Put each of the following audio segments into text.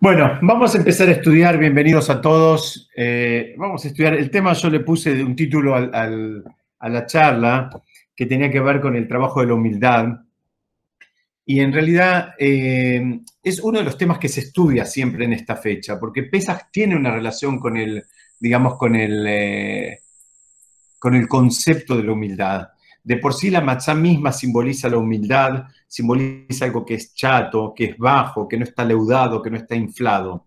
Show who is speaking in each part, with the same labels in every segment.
Speaker 1: Bueno, vamos a empezar a estudiar. Bienvenidos a todos. Eh, vamos a estudiar. El tema yo le puse un título a la charla que tenía que ver con el trabajo de la humildad. Y en realidad eh, es uno de los temas que se estudia siempre en esta fecha, porque Pesach tiene una relación con el, digamos, con el, eh, con el concepto de la humildad. De por sí la matzá misma simboliza la humildad, simboliza algo que es chato, que es bajo, que no está leudado, que no está inflado.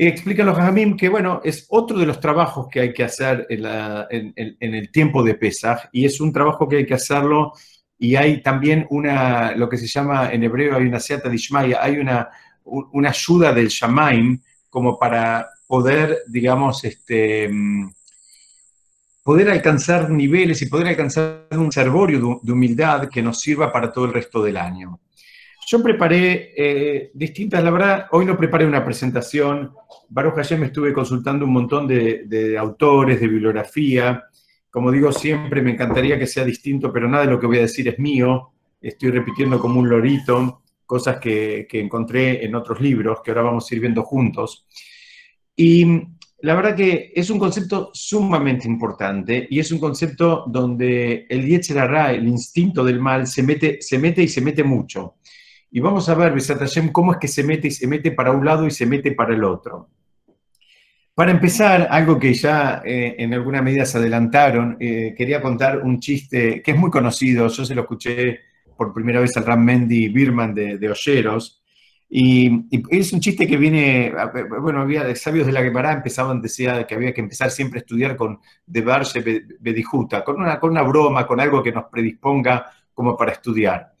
Speaker 1: Explican los Jamim que, bueno, es otro de los trabajos que hay que hacer en, el tiempo de Pesach y es un trabajo que hay que hacerlo y hay también una, lo que se llama en hebreo, hay una seata dishmaya, hay una, una ayuda del shamaim como para poder, digamos, este, poder alcanzar niveles y poder alcanzar un servorio de humildad que nos sirva para todo el resto del año. Yo preparé eh, distintas, la verdad, hoy no preparé una presentación. Baruch Hashem estuve consultando un montón de, autores, de bibliografía. Como digo siempre, me encantaría que sea distinto, pero nada de lo que voy a decir es mío. Estoy repitiendo como un lorito cosas que, que encontré en otros libros que ahora vamos a ir viendo juntos. Y la verdad que es un concepto sumamente importante y es un concepto donde el Yetzirah, el instinto del mal, se mete, se mete y se mete mucho. Y vamos a ver, Besat cómo es que se mete y se mete para un lado y se mete para el otro. Para empezar, algo que ya eh, en alguna medida se adelantaron, eh, quería contar un chiste que es muy conocido, yo se lo escuché por primera vez al Ram Mendy Birman de, de Olleros, y, es un chiste que viene, bueno, había sabios de la Gemara empezaban, decía que había que empezar siempre a estudiar con de Barche Bedijuta, con una, con una broma, con algo que nos predisponga como para estudiar.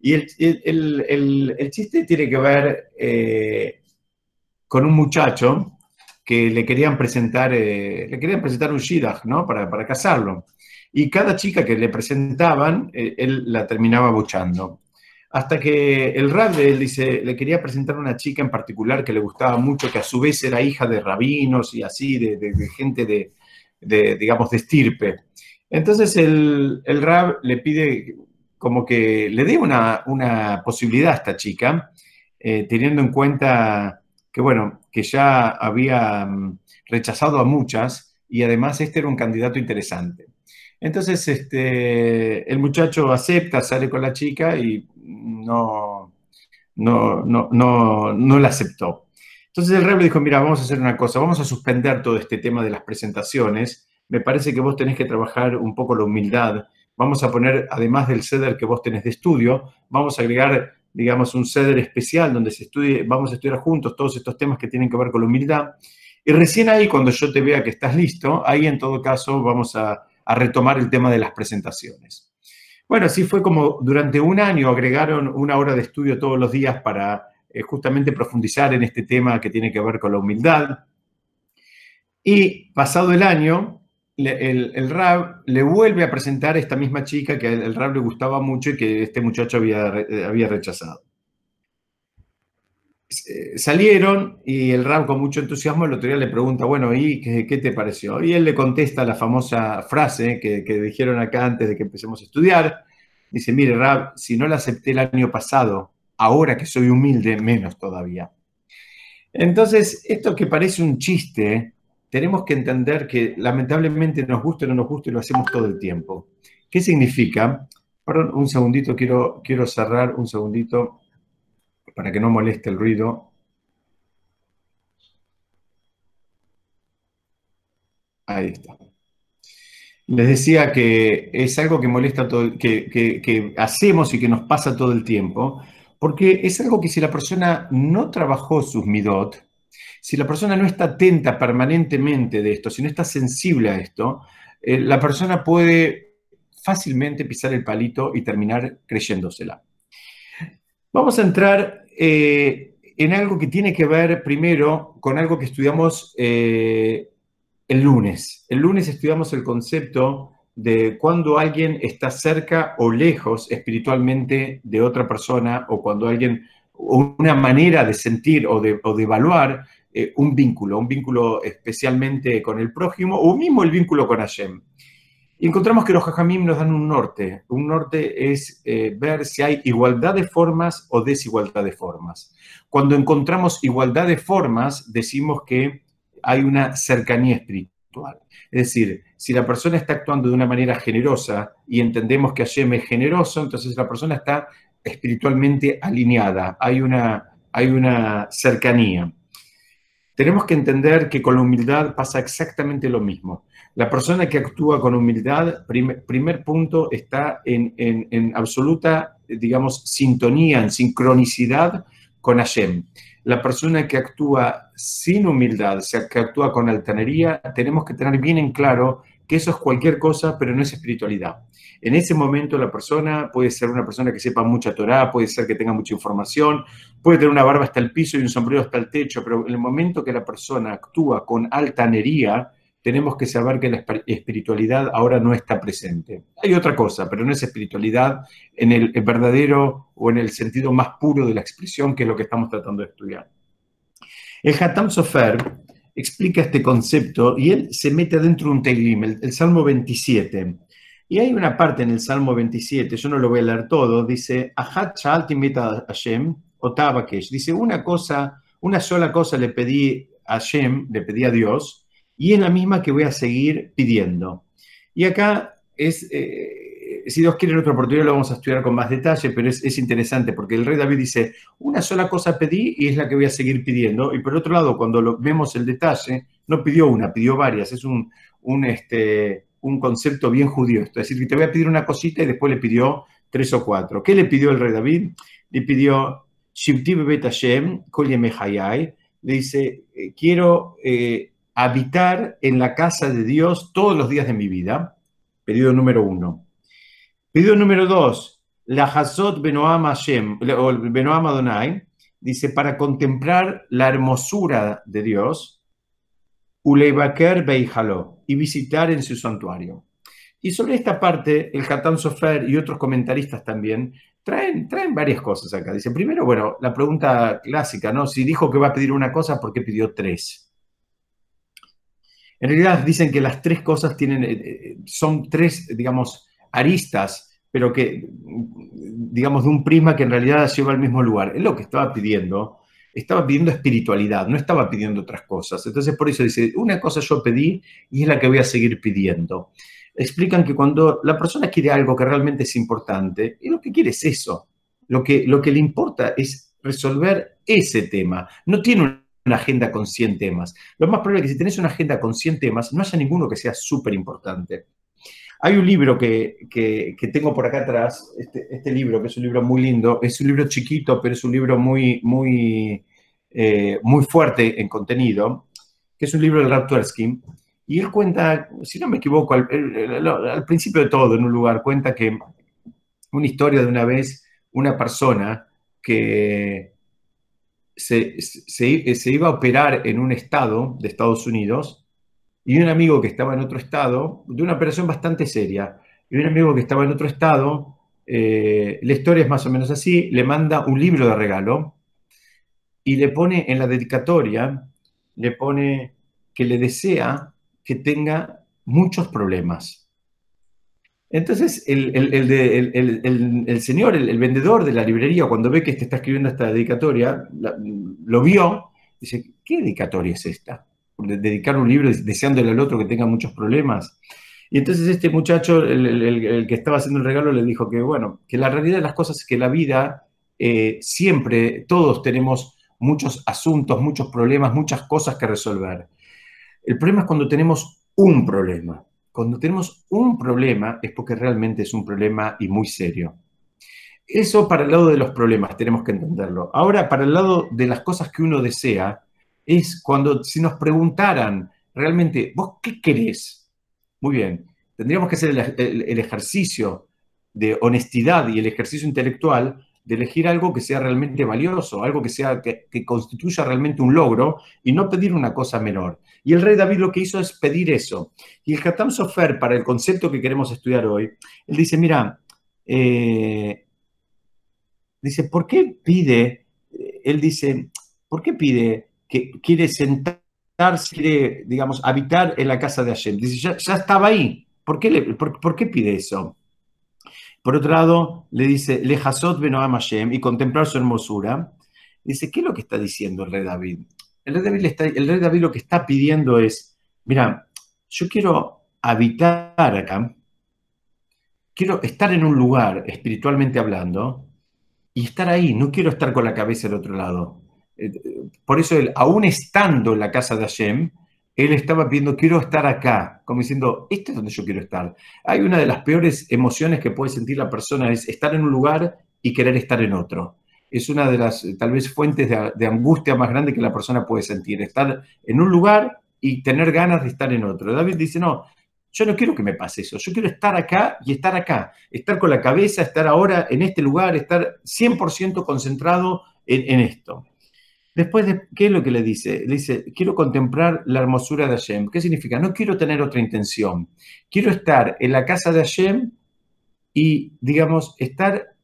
Speaker 1: Y el, el, el, chiste tiene que ver eh, con un muchacho que le querían presentar, eh, le querían presentar un shidach, ¿no? Para, para casarlo. Y cada chica que le presentaban, eh, él la terminaba buchando hasta que el rab él dice, le quería presentar a una chica en particular que le gustaba mucho, que a su vez era hija de rabinos y así, de, gente de, digamos, de estirpe. Entonces el, el rab le pide como que le dé una, posibilidad a esta chica, eh, teniendo en cuenta que, bueno, que ya había mm, rechazado a muchas y además este era un candidato interesante. Entonces, este, el muchacho acepta, sale con la chica y no, no, no, no, no la aceptó. Entonces el rey le dijo, mira, vamos a hacer una cosa, vamos a suspender todo este tema de las presentaciones. Me parece que vos tenés que trabajar un poco la humildad. Vamos a poner, además del ceder que vos tenés de estudio, vamos a agregar, digamos, un ceder especial donde se estudie, vamos a estudiar juntos todos estos temas que tienen que ver con la humildad. Y recién ahí, cuando yo te vea que estás listo, ahí en todo caso vamos a retomar el tema de las presentaciones. Bueno, así fue como durante un año agregaron una hora de estudio todos los días para eh, justamente profundizar en este tema que tiene que ver con la humildad. Y pasado el año, el, Rab le vuelve a presentar a esta misma chica que el, el Rab le gustaba mucho y que este muchacho había, había rechazado. Eh, salieron y el Ram con mucho entusiasmo el otro día le pregunta, bueno, ¿y qué, te pareció? Y él le contesta la famosa frase que, dijeron acá antes de que empecemos a estudiar. Dice, mire, Rab, si no la acepté el año pasado, ahora que soy humilde, menos todavía. Entonces, esto que parece un chiste, tenemos que entender que lamentablemente nos guste o no nos guste, lo hacemos todo el tiempo. ¿Qué significa? Perdón, un segundito, quiero, quiero cerrar un segundito para que no moleste el ruido. Ahí está. Les decía que es algo que molesta todo, que, que, hacemos y que nos pasa todo el tiempo, porque es algo que si la persona no trabajó sus midot, si la persona no está atenta permanentemente de esto, si no está sensible a esto, eh, la persona puede fácilmente pisar el palito y terminar creyéndosela. Vamos a entrar eh, en algo que tiene que ver primero con algo que estudiamos eh, el lunes. El lunes estudiamos el concepto de cuando alguien está cerca o lejos espiritualmente de otra persona o cuando alguien, una manera de sentir o de, evaluar eh, un vínculo, un vínculo especialmente con el prójimo o mismo el vínculo con Hashem. Y encontramos que los jajamim nos dan un norte. Un norte es eh, ver si hay igualdad de formas o desigualdad de formas. Cuando encontramos igualdad de formas, decimos que hay una cercanía espiritual. Es decir, si la persona está actuando de una manera generosa y entendemos que Hashem es generoso, entonces la persona está espiritualmente alineada, hay una, hay una cercanía. Tenemos que entender que con la humildad pasa exactamente lo mismo. La persona que actúa con humildad, primer, punto, está en, en, absoluta, digamos, sintonía, en sincronicidad con Hashem. La persona que actúa sin humildad, o sea, que actúa con altanería, tenemos que tener bien en claro que eso es cualquier cosa, pero no es espiritualidad. En ese momento la persona puede ser una persona que sepa mucha Torah, puede ser que tenga mucha información, puede tener una barba hasta el piso y un sombrero hasta el techo, pero en el momento que la persona actúa con altanería, tenemos que saber que la espiritualidad ahora no está presente. Hay otra cosa, pero no es espiritualidad en el, verdadero o en el sentido más puro de la expresión, que es lo que estamos tratando de estudiar. El Hatam Sofer explica este concepto y él se mete dentro de un Teilim, el, Salmo 27. Y hay una parte en el Salmo 27, yo no lo voy a leer todo, dice, Ahat Hashem, o dice, una cosa, una sola cosa le pedí a Hashem, le pedí a Dios, y es la misma que voy a seguir pidiendo. Y acá es, eh, si Dios quiere en otra oportunidad lo vamos a estudiar con más detalle, pero es, interesante porque el rey David dice, una sola cosa pedí y es la que voy a seguir pidiendo. Y por otro lado, cuando vemos el detalle, no pidió una, pidió varias. Es un, un, este, un concepto bien judío. Es decir, que te voy a pedir una cosita y después le pidió tres o cuatro. ¿Qué le pidió el rey David? Le pidió, le dice, eh, quiero... Eh, habitar en la casa de Dios todos los días de mi vida. Pedido número uno. Pedido número dos, la Hazot Benoam Hashem, o Benoam Adonai, dice, para contemplar la hermosura de Dios, Uleibaker Beijalo, y visitar en su santuario. Y sobre esta parte, el Hatan Sofer y otros comentaristas también traen, traen varias cosas acá. Dice, primero, bueno, la pregunta clásica, ¿no? Si dijo que va a pedir una cosa, ¿por qué pidió tres? En realidad dicen que las tres cosas tienen, eh, eh, son tres, digamos, aristas, pero que, digamos, de un prisma que en realidad lleva al mismo lugar. Es lo que estaba pidiendo. Estaba pidiendo espiritualidad, no estaba pidiendo otras cosas. Entonces, por eso dice, una cosa yo pedí y es la que voy a seguir pidiendo. Explican que cuando la persona quiere algo que realmente es importante, y lo que quiere es eso. Lo que, lo que le importa es resolver ese tema. No tiene un una agenda con 100 temas. Lo más probable es que si tenés una agenda con 100 temas, no haya ninguno que sea súper importante. Hay un libro que, tengo por acá atrás, este, este, libro, que es un libro muy lindo, es un libro chiquito, pero es un libro muy, muy, eh, muy fuerte en contenido, que es un libro de Ralph y él cuenta, si no me equivoco, al, principio de todo, en un lugar, cuenta que una historia de una vez, una persona que se, se, iba a operar en un estado de Estados Unidos y un amigo que estaba en otro estado, de una operación bastante seria, y un amigo que estaba en otro estado, eh, la historia es más o menos así, le manda un libro de regalo y le pone en la dedicatoria, le pone que le desea que tenga muchos problemas. Entonces, el, señor, el, vendedor de la librería, cuando ve que está escribiendo esta dedicatoria, lo vio, dice, ¿qué dedicatoria es esta? Dedicar un libro deseándole al otro que tenga muchos problemas. Y entonces este muchacho, el, que estaba haciendo el regalo, le dijo que, bueno, que la realidad de las cosas es que la vida eh, siempre, todos tenemos muchos asuntos, muchos problemas, muchas cosas que resolver. El problema es cuando tenemos un problema. Cuando tenemos un problema es porque realmente es un problema y muy serio. Eso para el lado de los problemas tenemos que entenderlo. Ahora, para el lado de las cosas que uno desea, es cuando si nos preguntaran realmente, ¿vos qué querés? Muy bien, tendríamos que hacer el ejercicio de honestidad y el ejercicio intelectual de elegir algo que sea realmente valioso, algo que, sea, que, constituya realmente un logro y no pedir una cosa menor. Y el rey David lo que hizo es pedir eso. Y el Hatam Sofer, para el concepto que queremos estudiar hoy, él dice, mira, eh, dice, ¿por qué pide? Él dice, ¿por qué pide que quiere sentarse, quiere, digamos, habitar en la casa de Hashem? Dice, ya, estaba ahí. ¿por qué, le- por- qué pide eso? Por otro lado, le dice, Lejasot Benoam Hashem, y contemplar su hermosura. Dice, ¿qué es lo que está diciendo el rey David? El rey David, el rey David lo que está pidiendo es, mira, yo quiero habitar acá, quiero estar en un lugar, espiritualmente hablando, y estar ahí, no quiero estar con la cabeza del otro lado. Por eso él, aún estando en la casa de Hashem, él estaba pidiendo, quiero estar acá, como diciendo, este es donde yo quiero estar. Hay una de las peores emociones que puede sentir la persona, es estar en un lugar y querer estar en otro. Es una de las, tal vez, fuentes de, angustia más grande que la persona puede sentir, estar en un lugar y tener ganas de estar en otro. David dice, no, yo no quiero que me pase eso, yo quiero estar acá y estar acá, estar con la cabeza, estar ahora en este lugar, estar 100% concentrado en, en esto. Después, de, ¿qué es lo que le dice? Le dice, quiero contemplar la hermosura de Hashem. ¿Qué significa? No quiero tener otra intención. Quiero estar en la casa de Hashem y, digamos, estar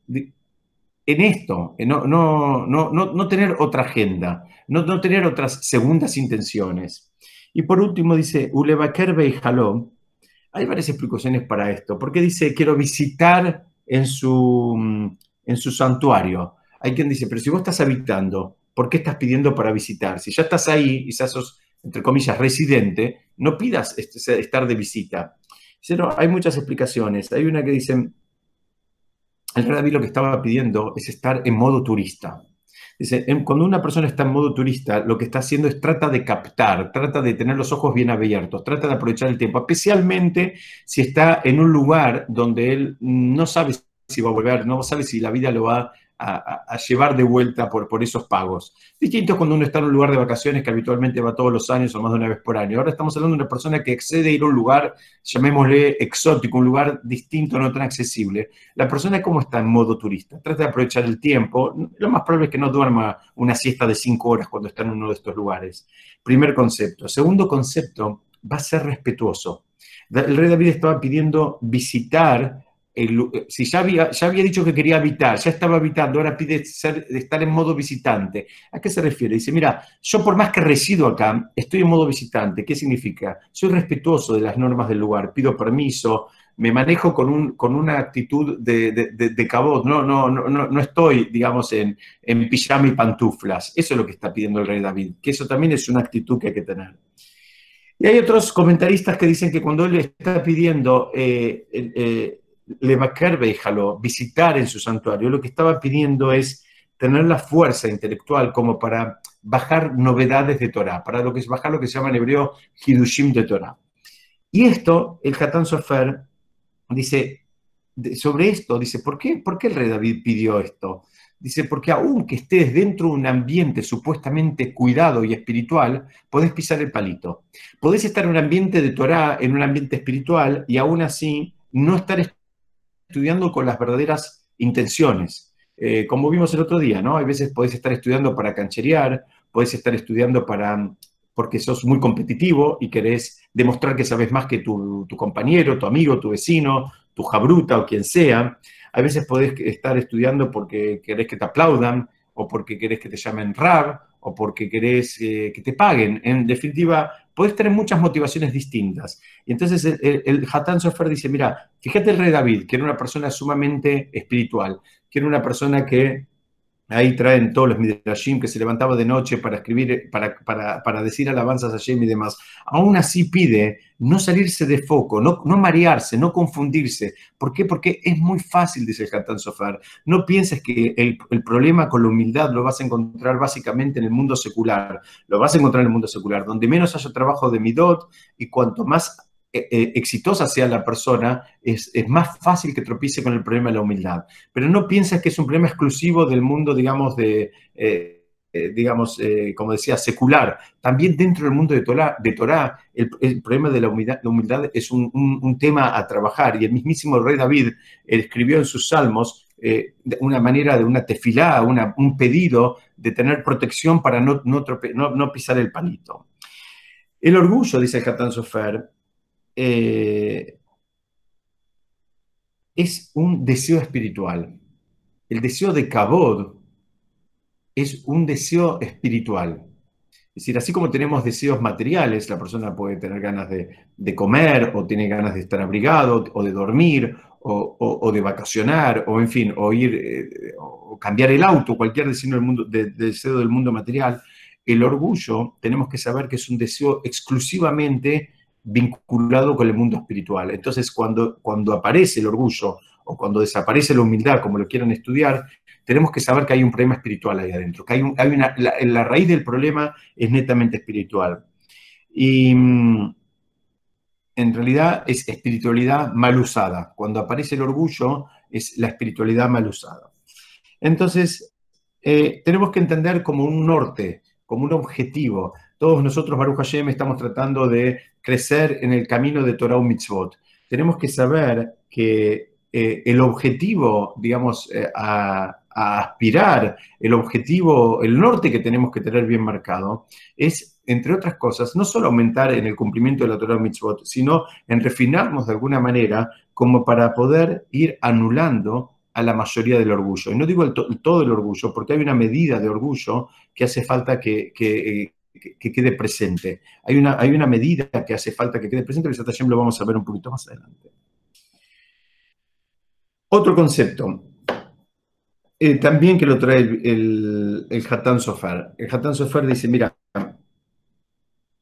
Speaker 1: en esto, no, no, no, no, tener otra agenda, no, tener otras segundas intenciones. Y por último dice, Ulebaker Beijalom. Hay varias explicaciones para esto. ¿Por qué dice, quiero visitar en su, en su santuario? Hay quien dice, pero si vos estás habitando, ¿por qué estás pidiendo para visitar? Si ya estás ahí y ya sos, entre comillas, residente, no pidas estar de visita. Dice, no, hay muchas explicaciones. Hay una que dice, el lo que estaba pidiendo es estar en modo turista. Dice, cuando una persona está en modo turista, lo que está haciendo es trata de captar, trata de tener los ojos bien abiertos, trata de aprovechar el tiempo, especialmente si está en un lugar donde él no sabe si va a volver, no sabe si la vida lo va a, llevar de vuelta por, por esos pagos. Distinto cuando uno está en un lugar de vacaciones que habitualmente va todos los años o más de una vez por año. Ahora estamos hablando de una persona que excede ir a un lugar, llamémosle exótico, un lugar distinto, no tan accesible. La persona, ¿cómo está en modo turista? Trata de aprovechar el tiempo. Lo más probable es que no duerma una siesta de cinco horas cuando está en uno de estos lugares. Primer concepto. Segundo concepto, va a ser respetuoso. El rey David estaba pidiendo visitar, el lu- si ya había, ya había dicho que quería habitar, ya estaba habitando, ahora pide estar en modo visitante. ¿A qué se refiere? Dice, mira, yo por más que resido acá, estoy en modo visitante. ¿Qué significa? Soy respetuoso de las normas del lugar, pido permiso, me manejo con, un, con una actitud de, de, de, cabot, no, no, no, no no estoy, digamos, en, en pijama y pantuflas. Eso es lo que está pidiendo el rey David, que eso también es una actitud que hay que tener. Y hay otros comentaristas que dicen que cuando él está pidiendo eh, eh, déjalo visitar en su santuario, lo que estaba pidiendo es tener la fuerza intelectual como para bajar novedades de Torah, para lo que es bajar lo que se llama en hebreo Hidushim de Torah. Y esto, el Hatán Sofer dice, sobre esto, dice, ¿por qué, ¿por qué el rey David pidió esto? Dice, porque aunque estés dentro de un ambiente supuestamente cuidado y espiritual, podés pisar el palito. Podés estar en un ambiente de Torah, en un ambiente espiritual, y aún así no estar estudiando con las verdaderas intenciones. Eh, como vimos el otro día, ¿no? Hay veces podés estar estudiando para cancherear, podés estar estudiando para porque sos muy competitivo y querés demostrar que sabes más que tu, compañero, tu amigo, tu vecino, tu jabruta o quien sea. A veces podés estar estudiando porque querés que te aplaudan, o porque querés que te llamen rab, o porque querés eh, que te paguen. En definitiva, podés tener muchas motivaciones distintas. Y entonces el, el, el Sofer dice, mira, fíjate el rey David, que era una persona sumamente espiritual, que era una persona que Ahí traen todos los Midrashim que se levantaba de noche para escribir, para, para, para decir alabanzas a Hashem y demás. Aún así pide no salirse de foco, no, no marearse, no confundirse. ¿Por qué? Porque es muy fácil, dice el Hatán Sofar. No pienses que el, el, problema con la humildad lo vas a encontrar básicamente en el mundo secular. Lo vas a encontrar en el mundo secular, donde menos haya trabajo de midot y cuanto más exitosa sea la persona, es, es, más fácil que tropiece con el problema de la humildad. Pero no pienses que es un problema exclusivo del mundo, digamos, de, eh, eh, digamos, como decía, secular. También dentro del mundo de Torah, de el, problema de la humildad, la humildad es un, tema a trabajar. Y el mismísimo rey David escribió en sus salmos eh, una manera de una tefilá, una, un pedido de tener protección para no, no, no, pisar el palito. El orgullo, dice el Hatán Sofer, eh, es un deseo espiritual. El deseo de Kabod es un deseo espiritual. Es decir, así como tenemos deseos materiales, la persona puede tener ganas de, comer o tiene ganas de estar abrigado o de dormir o, de vacacionar o en fin, o ir eh, o cambiar el auto, cualquier deseo del mundo, deseo del mundo material, el orgullo tenemos que saber que es un deseo exclusivamente vinculado con el mundo espiritual. Entonces, cuando, cuando aparece el orgullo o cuando desaparece la humildad, como lo quieran estudiar, tenemos que saber que hay un problema espiritual ahí adentro, que hay, hay una, la, raíz del problema es netamente espiritual. Y mm, en realidad es espiritualidad mal usada. Cuando aparece el orgullo, es la espiritualidad mal usada. Entonces, eh, tenemos que entender como un norte, como un objetivo. Todos nosotros, Baruch Hashem, estamos tratando de crecer en el camino de Torah Mitzvot. Tenemos que saber que eh, el objetivo, digamos, eh, a, aspirar, el objetivo, el norte que tenemos que tener bien marcado, es, entre otras cosas, no solo aumentar en el cumplimiento de la Torah Mitzvot, sino en refinarnos de alguna manera como para poder ir anulando a la mayoría del orgullo. Y no digo el todo el orgullo, porque hay una medida de orgullo que hace falta que, que, quede presente. Hay una, hay una medida que hace falta que quede presente, y lo vamos a ver un poquito más adelante. Otro concepto, eh, también que lo trae el, el, Hatán Sofer. El Hatán Sofer dice, mira,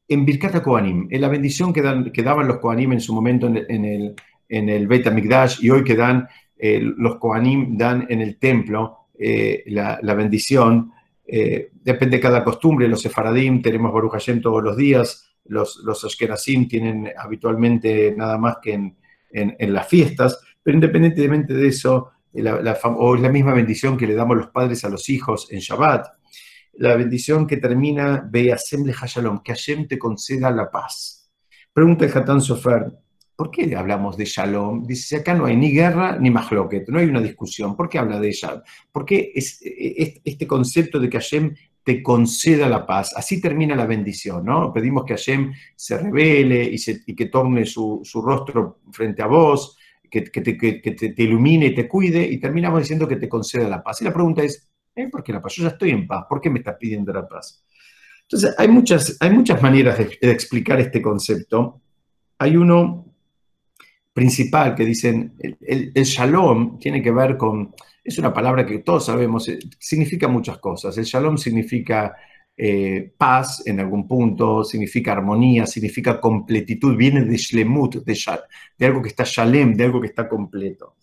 Speaker 1: en Birkat Kohanim, en la bendición que, dan, que, daban los Kohanim en su momento en el, en el, Beit HaMikdash y hoy que dan eh, los Kohanim dan en el templo eh, la, bendición, depende de cada costumbre, los Sefaradim tenemos Baruch Hashem todos los días, los, los Ashkenazim tienen habitualmente nada más que en, en las fiestas, pero independientemente de eso, la, o es la misma bendición que le damos los padres a los hijos en Shabbat, la bendición que termina, ve le Hashalom, que Hashem te conceda la paz. Pregunta el Hatán Sofer, ¿por qué hablamos de Shalom? Dice, acá no hay ni guerra ni mahloket, no hay una discusión. ¿Por qué habla de Shalom? ¿Por qué es, este concepto de que Hashem te conceda la paz? Así termina la bendición, ¿no? Pedimos que Hashem se revele y, que torne su, su, rostro frente a vos, que, te, ilumine y te cuide, y terminamos diciendo que te conceda la paz. Y la pregunta es, ¿eh? ¿por qué la paz? Yo ya estoy en paz, ¿por qué me estás pidiendo la paz? Entonces, hay muchas, hay muchas maneras de, explicar este concepto. Hay uno principal que dicen, el, shalom tiene que ver con, es una palabra que todos sabemos, eh, significa muchas cosas. El shalom significa eh, paz en algún punto, significa armonía, significa completitud, viene de shlemut, de, de algo que está shalem, de algo que está completo.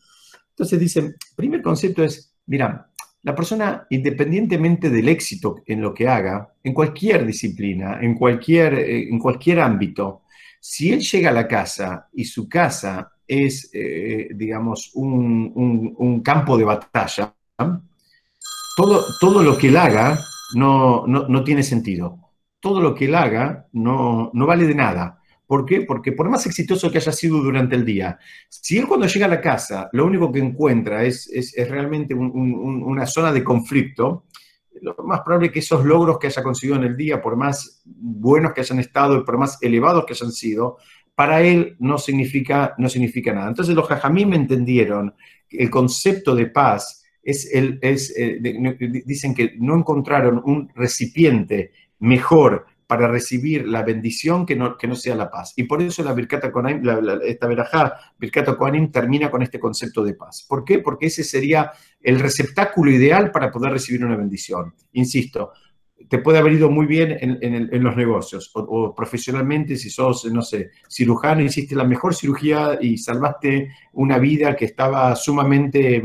Speaker 1: Entonces dicen, primer concepto es, mira, la persona, independientemente del éxito en lo que haga, en cualquier disciplina, en cualquier, eh, en cualquier ámbito, si él llega a la casa y su casa es, eh, digamos, un, campo de batalla, todo, todo lo que él haga no, no, tiene sentido. Todo lo que él haga no, no vale de nada. ¿Por qué? Porque por más exitoso que haya sido durante el día, si él cuando llega a la casa lo único que encuentra es, es, realmente una zona de conflicto, lo más probable es que esos logros que haya conseguido en el día, por más buenos que hayan estado y por más elevados que hayan sido, para él no significa, no significa nada. Entonces los jajamí me entendieron el concepto de paz es el, es, eh, dicen que no encontraron un recipiente mejor para recibir la bendición que no, que no sea la paz. Y por eso la Birkata Kohanim, esta verajá, Birkata termina con este concepto de paz. ¿Por qué? Porque ese sería el receptáculo ideal para poder recibir una bendición. Insisto, te puede haber ido muy bien en, en, los negocios o, o, profesionalmente, si sos, no sé, cirujano, hiciste la mejor cirugía y salvaste una vida que estaba sumamente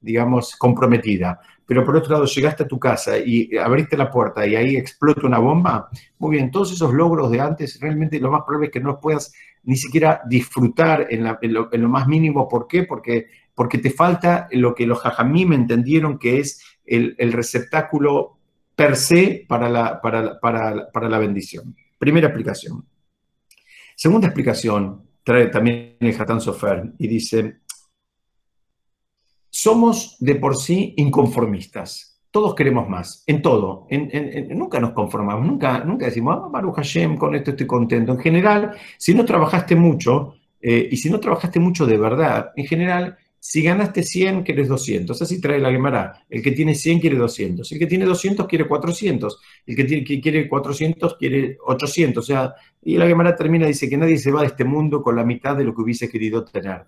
Speaker 1: digamos, comprometida. Pero por otro lado, llegaste a tu casa y abriste la puerta y ahí explota una bomba, muy bien, todos esos logros de antes, realmente lo más probable es que no los puedas ni siquiera disfrutar en, lo, más mínimo. ¿Por qué? Porque, porque te falta lo que los me entendieron que es el, receptáculo per se para la, para, para la bendición. Primera explicación. Segunda explicación, trae también el Hatán Sofer y dice, somos de por sí inconformistas. Todos queremos más, en todo. nunca nos conformamos, nunca, nunca decimos, ah, Baruch Hashem, con esto estoy contento. En general, si no trabajaste mucho, eh, y si no trabajaste mucho de verdad, en general, Si ganaste 100, quieres 200. Así trae la Gemara. El que tiene 100 quiere 200. El que tiene 200 quiere 400. El que, que quiere 400 quiere 800. O sea, y la Gemara termina, dice que nadie se va de este mundo con la mitad de lo que hubiese querido tener.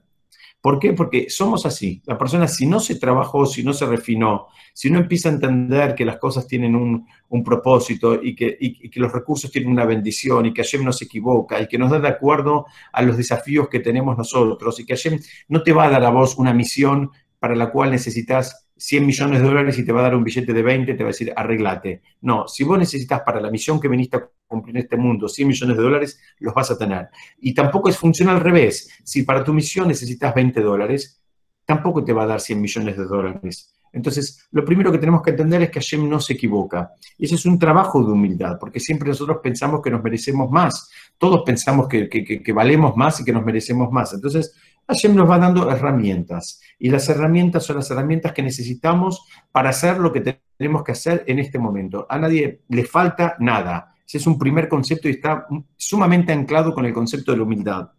Speaker 1: ¿Por qué? Porque somos así. La persona, si no se trabajó, si no se refinó, si no empieza a entender que las cosas tienen un, propósito y que, que, los recursos tienen una bendición y que Hashem no se equivoca y que nos da de acuerdo a los desafíos que tenemos nosotros y que Hashem no te va a dar a vos una misión para la cual necesitas 100 millones de dólares y te va a dar un billete de 20, te va a decir, arreglate. No, si vos necesitas para la misión que viniste a cumplir en este mundo 100 millones de dólares, los vas a tener. Y tampoco es funciona al revés. Si para tu misión necesitas 20 dólares, tampoco te va a dar 100 millones de dólares. Entonces, lo primero que tenemos que entender es que Hashem no se equivoca. Y ese es un trabajo de humildad, porque siempre nosotros pensamos que nos merecemos más. Todos pensamos que, que valemos más y que nos merecemos más. Entonces, Hashem nos va dando herramientas. Y las herramientas son las herramientas que necesitamos para hacer lo que tenemos que hacer en este momento. A nadie le falta nada. Ese es un primer concepto y está sumamente anclado con el concepto de la humildad.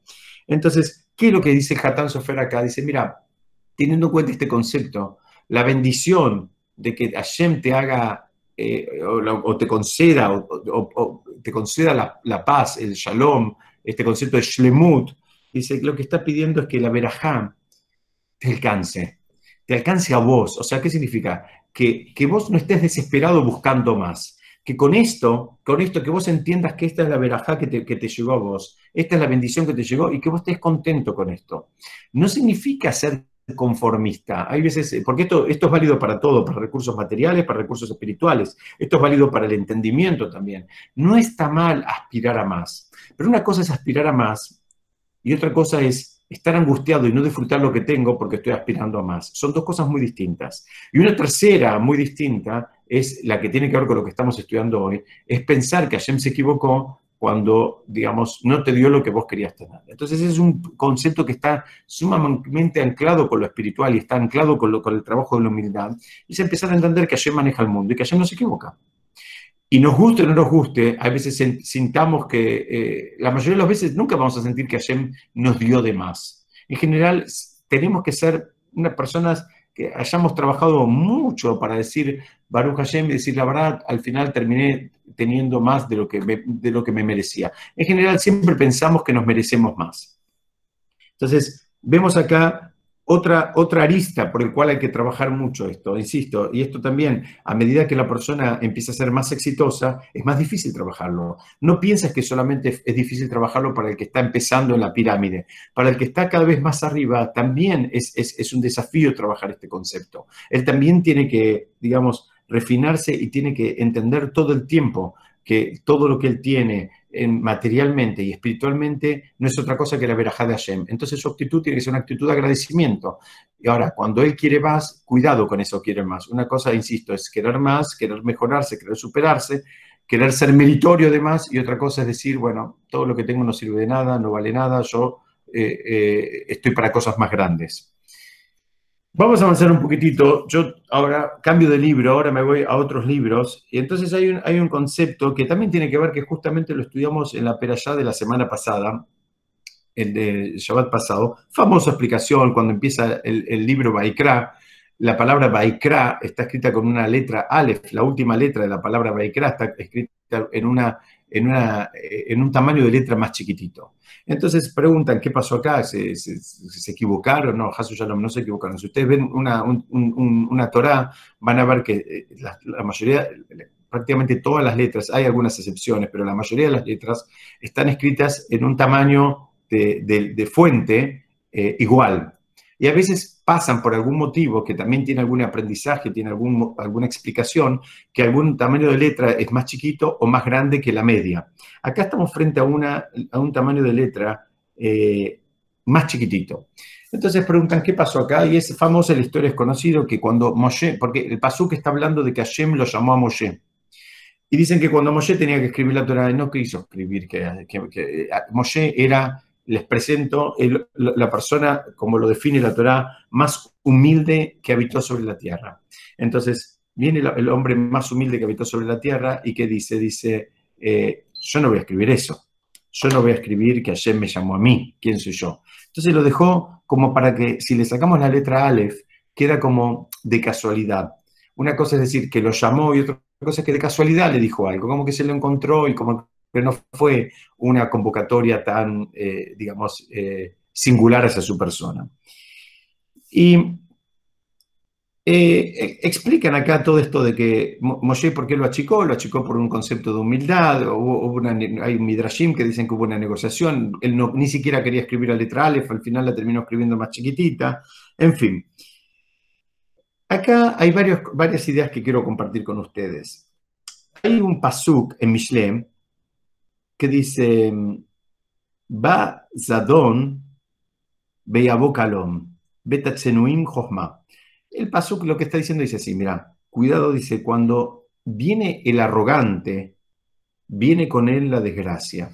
Speaker 1: Entonces, ¿qué es lo que dice Hatán Sofer acá? Dice, mira, teniendo en cuenta este concepto, la bendición de que Hashem te haga eh, o, te conceda, o, te conceda la, la, paz, el shalom, este concepto de shlemut, dice, lo que está pidiendo es que la verajá te alcance, te alcance a vos. O sea, ¿qué significa? Que, que vos no estés desesperado buscando más. Que con esto, con esto, que vos entiendas que esta es la verajá que te, que te llegó a vos, esta es la bendición que te llegó y que vos estés contento con esto. No significa ser conformista. Hay veces, porque esto, esto es válido para todo, para recursos materiales, para recursos espirituales, esto es válido para el entendimiento también. No está mal aspirar a más, pero una cosa es aspirar a más y otra cosa es estar angustiado y no disfrutar lo que tengo porque estoy aspirando a más. Son dos cosas muy distintas. Y una tercera muy distinta es la que tiene que ver con lo que estamos estudiando hoy, es pensar que Hashem se equivocó cuando, digamos, no te dio lo que vos querías tener. Entonces, es un concepto que está sumamente anclado con lo espiritual y está anclado con, lo, con el trabajo de la humildad. Y se empieza a entender que Hashem maneja el mundo y que Hashem no se equivoca. Y nos guste o no nos guste, a veces sintamos que eh, la mayoría de las veces nunca vamos a sentir que Hashem nos dio de más. En general, tenemos que ser unas personas que hayamos trabajado mucho para decir Baruch Hashem y decir la verdad, al final terminé teniendo más de lo que de lo que me merecía. En general, siempre pensamos que nos merecemos más. Entonces, vemos acá otra, otra arista por el cual hay que trabajar mucho esto, insisto, y esto también, a medida que la persona empieza a ser más exitosa, es más difícil trabajarlo. No piensas que solamente es difícil trabajarlo para el que está empezando en la pirámide. Para el que está cada vez más arriba, también es, es un desafío trabajar este concepto. Él también tiene que, digamos, refinarse y tiene que entender todo el tiempo que todo lo que él tiene en, materialmente y espiritualmente no es otra cosa que la verajá de Hashem. Entonces su actitud tiene que ser una actitud de agradecimiento. Y ahora, cuando él quiere más, cuidado con eso, quiere más. Una cosa, insisto, es querer más, querer mejorarse, querer superarse, querer ser meritorio de más, y otra cosa es decir, bueno, todo lo que tengo no sirve de nada, no vale nada, yo eh, eh, estoy para cosas más grandes. Vamos a avanzar un poquitito. Yo ahora cambio de libro, ahora me voy a otros libros. Y entonces hay un, hay un concepto que también tiene que ver que justamente lo estudiamos en la Perashá de la semana pasada, el de Shabbat pasado. Famosa explicación cuando empieza el, libro Baikra. La palabra Baikra está escrita con una letra Aleph, la última letra de la palabra Baikra está escrita en, una, en, una, en un tamaño de letra más chiquitito. Entonces preguntan, ¿qué pasó acá? ¿Se, se, equivocaron? No, Hasu Shalom, no se equivocaron. Si ustedes ven una, una Torah, van a ver que eh, la, mayoría, prácticamente todas las letras, hay algunas excepciones, pero la mayoría de las letras están escritas en un tamaño de, fuente eh, igual. Y a veces pasan por algún motivo que también tiene algún aprendizaje, tiene algún, alguna explicación, que algún tamaño de letra es más chiquito o más grande que la media. Acá estamos frente a, una, a un tamaño de letra eh, más chiquitito. Entonces preguntan, ¿qué pasó acá? Y es famosa la historia, es conocido que cuando Moshe, porque el que está hablando de que Hashem lo llamó a Moshe. Y dicen que cuando Moshe tenía que escribir la Torah, no quiso escribir que, que Moshe era les presento la persona, como lo define la Torah, más humilde que habitó sobre la tierra. Entonces, viene el, hombre más humilde que habitó sobre la tierra y que dice, dice, eh, yo no voy a escribir eso. yo no voy a escribir que Hashem me llamó a mí, ¿quién soy yo? Entonces lo dejó como para que si le sacamos la letra Aleph, queda como de casualidad. Una cosa es decir que lo llamó y otra cosa es que de casualidad le dijo algo, como que se lo encontró y como que no fue una convocatoria tan, eh, digamos, eh, singular hacia su persona. Y eh, explican acá todo esto de que Moshe, ¿por qué lo achicó? Lo achicó por un concepto de humildad. hay un midrashim que dicen que hubo una negociación. Él no, ni siquiera quería escribir la letra Aleph, al final la terminó escribiendo más chiquitita. En fin. Acá hay varios, varias ideas que quiero compartir con ustedes. Hay un pasuk en Mishlem que dice: Va Zadon Beyabokalom, Betatzenuim Jochma. El paso lo que está diciendo dice así, mira, cuidado, dice, cuando viene el arrogante, viene con él la desgracia.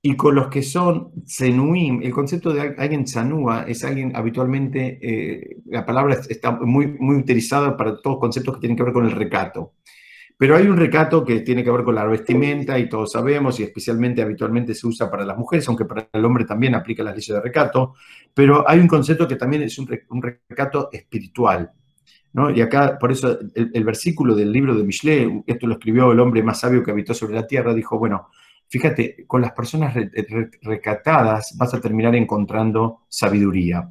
Speaker 1: Y con los que son zenuim, el concepto de alguien chanúa es alguien habitualmente, eh, la palabra está muy, muy utilizada para todos los conceptos que tienen que ver con el recato. Pero hay un recato que tiene que ver con la vestimenta y todos sabemos, y especialmente habitualmente se usa para las mujeres, aunque para el hombre también aplica las leyes de recato, pero hay un concepto que también es un, recato espiritual. ¿no? Y acá, por eso, el, versículo del libro de Michelet, esto lo escribió el hombre más sabio que habitó sobre la tierra, dijo, bueno, fíjate, con las personas recatadas vas a terminar encontrando sabiduría.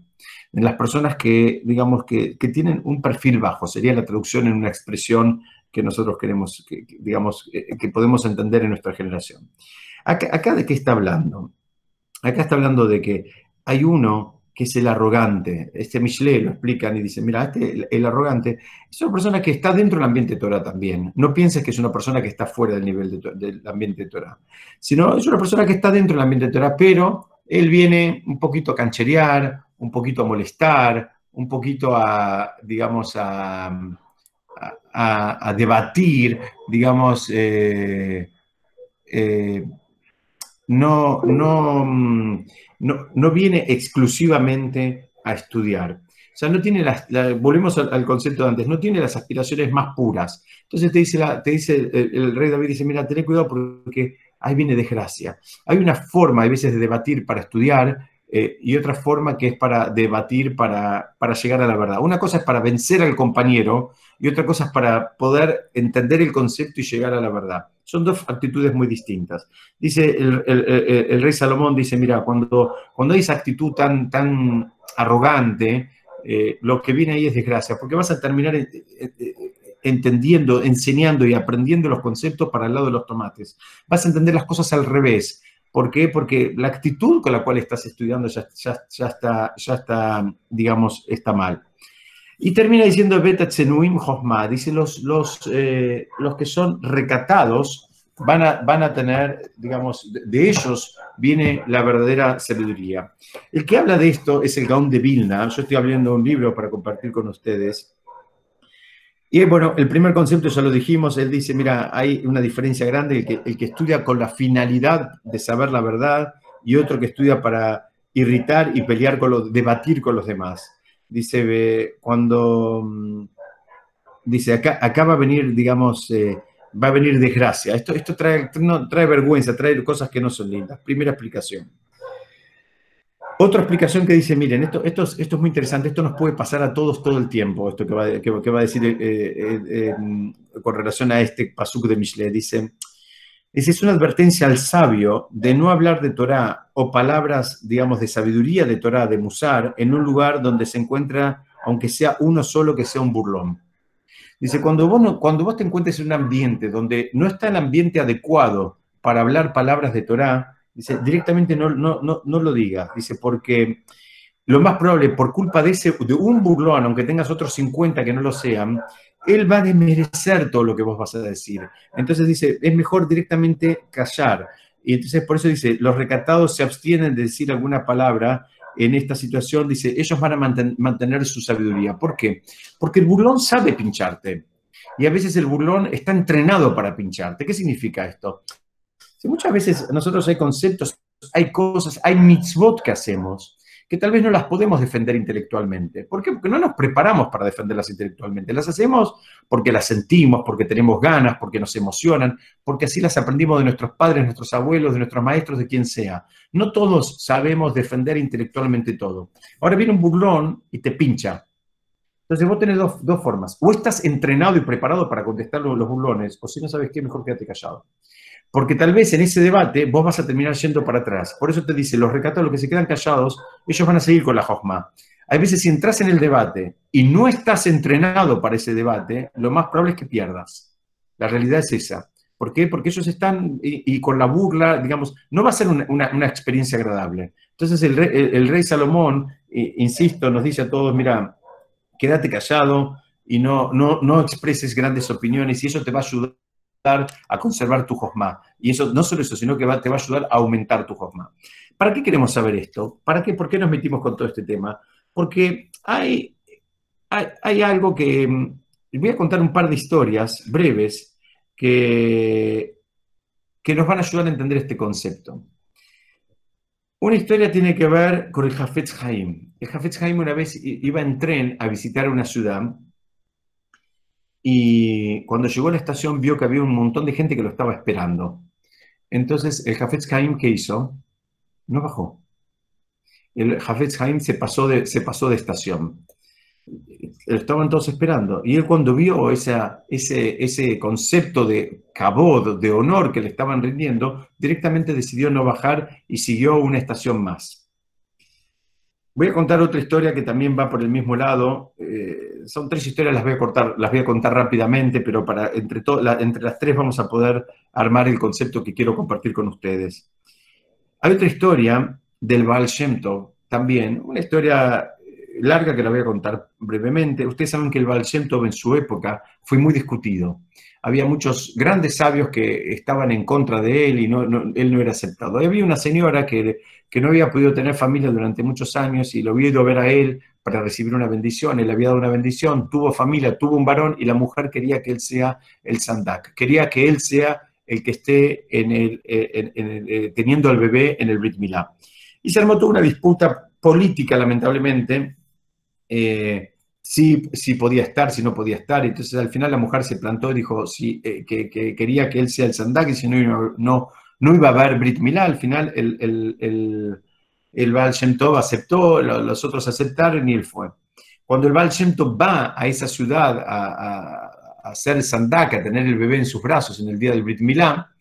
Speaker 1: En las personas que, digamos, que, que tienen un perfil bajo, sería la traducción en una expresión que nosotros queremos, que, digamos, eh, que podemos entender en nuestra generación. Acá, de qué está hablando? Acá está hablando de que hay uno que es el arrogante. Este Michelet lo explican y dicen, mira, este, el, arrogante es una persona que está dentro del ambiente Torah también. No pienses que es una persona que está fuera del nivel del ambiente Torah, sino es una persona que está dentro del ambiente Torah, pero él viene un poquito a cancherear, un poquito a molestar, un poquito a, digamos, a, a, debatir, digamos, eh, eh, no, no, mm, no, no, viene exclusivamente a estudiar. O sea, no tiene las, volvemos al, concepto de antes, no tiene las aspiraciones más puras. Entonces te dice, te dice el, rey David, dice, mira, ten cuidado porque ahí viene desgracia. Hay una forma, a veces, de debatir para estudiar eh, y otra forma que es para debatir, para, para llegar a la verdad. Una cosa es para vencer al compañero y otra cosa es para poder entender el concepto y llegar a la verdad. Son dos actitudes muy distintas. Dice el, rey Salomón, dice, mira, cuando, cuando hay esa actitud tan, tan arrogante, eh, lo que viene ahí es desgracia, porque vas a terminar eh, entendiendo, enseñando y aprendiendo los conceptos para el lado de los tomates. Vas a entender las cosas al revés. ¿Por qué? Porque la actitud con la cual estás estudiando ya, ya, está, ya está, digamos, está mal. Y termina diciendo Beta Tsenuim Hosma, dice los, los, eh, los que son recatados van a, van a tener, digamos, de, ellos viene la verdadera sabiduría. El que habla de esto es el Gaón de Vilna, yo estoy abriendo un libro para compartir con ustedes, y bueno, el primer concepto ya lo dijimos, él dice, mira, hay una diferencia grande, el que, el que estudia con la finalidad de saber la verdad y otro que estudia para irritar y pelear con los, debatir con los demás. Dice, cuando, mm, dice, acá, acá va a venir, digamos, eh, va a venir desgracia. Esto, esto trae, trae vergüenza, trae cosas que no son lindas. Primera explicación. Otra explicación que dice, miren, esto, esto, es, esto es muy interesante, esto nos puede pasar a todos todo el tiempo, esto que va, que, va a decir eh, eh, con relación a este pasuk de Mishle. Dice, es una advertencia al sabio de no hablar de Torah o palabras, digamos, de sabiduría de Torah, de Musar, en un lugar donde se encuentra, aunque sea uno solo, que sea un burlón. Dice, cuando vos, cuando vos te encuentres en un ambiente donde no está el ambiente adecuado para hablar palabras de Torah, Dice, directamente no, no, no, no lo digas. Dice, porque lo más probable, por culpa de, ese, de un burlón, aunque tengas otros 50 que no lo sean, él va a desmerecer todo lo que vos vas a decir. Entonces dice, es mejor directamente callar. Y entonces por eso dice, los recatados se abstienen de decir alguna palabra en esta situación. Dice, ellos van a mantener su sabiduría. ¿Por qué? Porque el burlón sabe pincharte. Y a veces el burlón está entrenado para pincharte. ¿Qué significa esto? muchas veces nosotros hay conceptos, hay cosas, hay mitzvot que hacemos, que tal vez no las podemos defender intelectualmente. ¿Por qué? Porque no nos preparamos para defenderlas intelectualmente. Las hacemos porque las sentimos, porque tenemos ganas, porque nos emocionan, porque así las aprendimos de nuestros padres, nuestros abuelos, de nuestros maestros, de quien sea. No todos sabemos defender intelectualmente todo. Ahora viene un burlón y te pincha. Entonces vos tenés dos, dos formas. O estás entrenado y preparado para contestar los burlones, o si no sabes qué, mejor quédate callado. Porque tal vez en ese debate vos vas a terminar yendo para atrás. Por eso te dice, los recatados, los que se quedan callados, ellos van a seguir con la josma. Hay veces si entras en el debate y no estás entrenado para ese debate, lo más probable es que pierdas. La realidad es esa. ¿Por qué? Porque ellos están, y, con la burla, digamos, no va a ser una, experiencia agradable. Entonces el rey, el, rey Salomón, insisto, nos dice a todos, mira, quédate callado y no, no, no expreses grandes opiniones y eso te va a ayudar a conservar tu josma. Y eso, no solo eso, sino que te va a ayudar a aumentar tu josma. ¿Para qué queremos saber esto? ¿Para qué? ¿Por qué nos metimos con todo este tema? Porque hay, hay, algo que... Mm, voy a contar un par de historias breves que, que nos van a ayudar a entender este concepto. Una historia tiene que ver con el Jafetz Haim. El Jafetz Haim una vez iba en tren a visitar una ciudad y cuando llegó a la estación vio que había un montón de gente que lo estaba esperando. Entonces el Jafetz Haim, ¿qué hizo? No bajó. El Jafetz Haim se pasó de, se pasó de estación. Lo estaban todos esperando. Y él cuando vio esa, ese, ese concepto de cabod, de honor que le estaban rindiendo, directamente decidió no bajar y siguió una estación más. Voy a contar otra historia que también va por el mismo lado. Eh, son tres historias, las voy a, cortar, las voy a contar rápidamente, pero para, entre, entre las tres vamos a poder armar el concepto que quiero compartir con ustedes. Hay otra historia del Baal Shem también, una historia larga que la voy a contar brevemente. Ustedes saben que el Baal Shem en su época fue muy discutido. Había muchos grandes sabios que estaban en contra de él y no, él no era aceptado. había una señora que que no había podido tener familia durante muchos años y lo había ido a ver a él para recibir una bendición, él había dado una bendición, tuvo familia, tuvo un varón y la mujer quería que él sea el sandak, quería que él sea el que esté en el, eh, eh, teniendo al bebé en el Brit Milá. Y se armó toda una disputa política, lamentablemente, eh, si, podía estar, si no podía estar. Entonces al final la mujer se plantó y dijo si, que, quería que él sea el sandak y si no, no, no iba a haber Brit Milá, al final el, el, el, Baal Shem Tov aceptó, los otros aceptaron y él fue. Cuando el Baal Shem va a esa ciudad a, hacer sandak, a tener el bebé en sus brazos en el día del Brit Milá,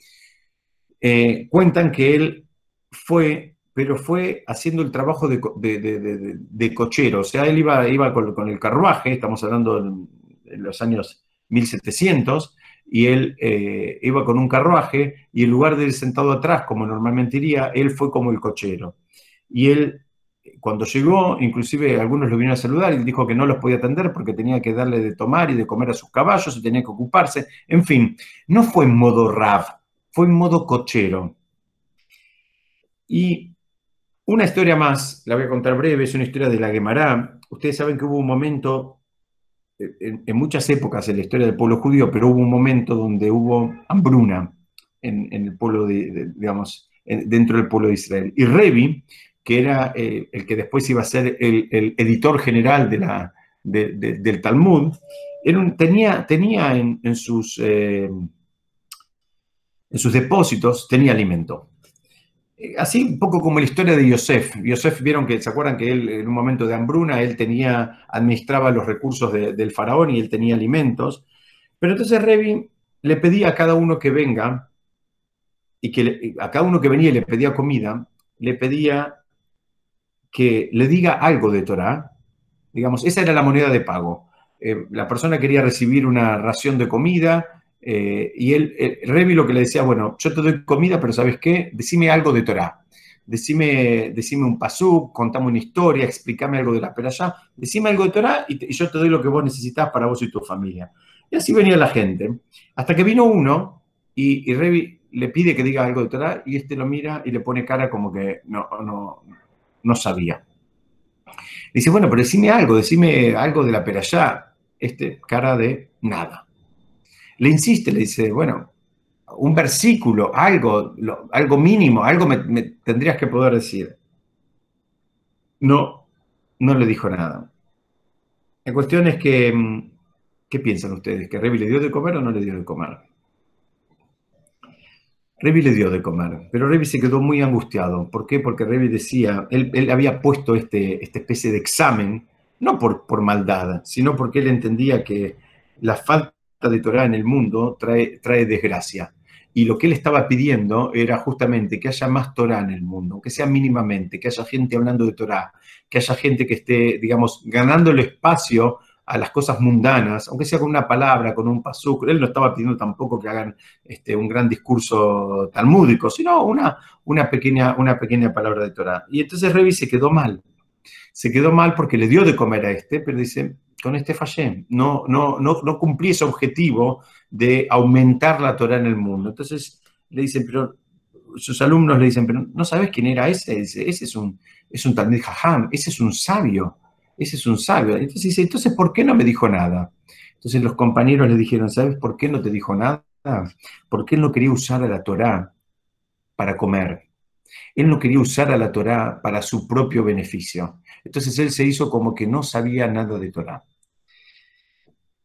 Speaker 1: eh, cuentan que él fue, pero fue haciendo el trabajo de, de, cochero, o sea, él iba, iba con, el carruaje, estamos hablando en, en los años 1700, y él eh, iba con un carruaje y en lugar de ir sentado atrás como normalmente iría, él fue como el cochero. Y él, cuando llegó, inclusive algunos lo vinieron a saludar y dijo que no los podía atender porque tenía que darle de tomar y de comer a sus caballos y tenía que ocuparse. En fin, no fue en modo raf, fue en modo cochero. Y una historia más, la voy a contar breve, es una historia de la Gemara. Ustedes saben que hubo un momento en, muchas épocas en la historia del pueblo judío, pero hubo un momento donde hubo hambruna en, el pueblo, de, digamos, dentro del pueblo de Israel. Y Revi, que era eh, el que después iba a ser el, editor general del Talmud, tenía, tenía en, sus, eh, en sus depósitos, tenía alimento. Así un poco como la historia de Yosef. Yosef vieron que, ¿se acuerdan que él en un momento de hambruna, él tenía, administraba los recursos del faraón y él tenía alimentos? Pero entonces Revi le pedía a cada uno que venga, y que a cada uno que venía y le pedía comida, le pedía que le diga algo de Torah. Digamos, esa era la moneda de pago. Eh, la persona quería recibir una ración de comida, eh, y él, eh, Revi lo que le decía, bueno, yo te doy comida, pero ¿sabes qué? Decime algo de Torah. Decime, decime un pasú, contame una historia, explícame algo de la peralla, decime algo de Torah y, yo te doy lo que vos necesitas para vos y tu familia. Y así venía la gente. Hasta que vino uno y, Revi le pide que diga algo de Torah y este lo mira y le pone cara como que no, no, no sabía. Dice, bueno, pero decime algo, decime algo de la peralla. Este, cara de nada le insiste, le dice, bueno, un versículo, algo, algo mínimo, algo me, tendrías que poder decir. no, no le dijo nada. La cuestión es que, mm, ¿qué piensan ustedes? ¿Que Revi le dio de comer o no le dio de comer? Revi le dio de comer, pero Revi se quedó muy angustiado. ¿Por qué? Porque Revi decía, él, había puesto este, esta especie de examen, no por, por maldad, sino porque él entendía que la falta de Torah en el mundo trae, trae desgracia. Y lo que él estaba pidiendo era justamente que haya más Torah en el mundo, que sea mínimamente, que haya gente hablando de Torah, que haya gente que esté, digamos, ganando el espacio a las cosas mundanas, aunque sea con una palabra, con un pasuk. Él no estaba pidiendo tampoco que hagan este, un gran discurso talmúdico, sino una, una, pequeña, una pequeña palabra de Torah. Y entonces Revi se quedó mal. Se quedó mal porque le dio de comer a este, pero dice, con este fallé. No, no, no, no cumplí ese objetivo de aumentar la Torah en el mundo. Entonces le dicen, pero sus alumnos le dicen, pero ¿no sabes quién era ese? ese es un, es un Talmud Jajam, ese es un sabio, ese es un sabio. Entonces dice, entonces, ¿por qué no me dijo nada? Entonces los compañeros le dijeron, ¿sabes por qué no te dijo nada? Porque él no quería usar a la Torah para comer. Él no quería usar a la Torah para su propio beneficio. Entonces él se hizo como que no sabía nada de Torah.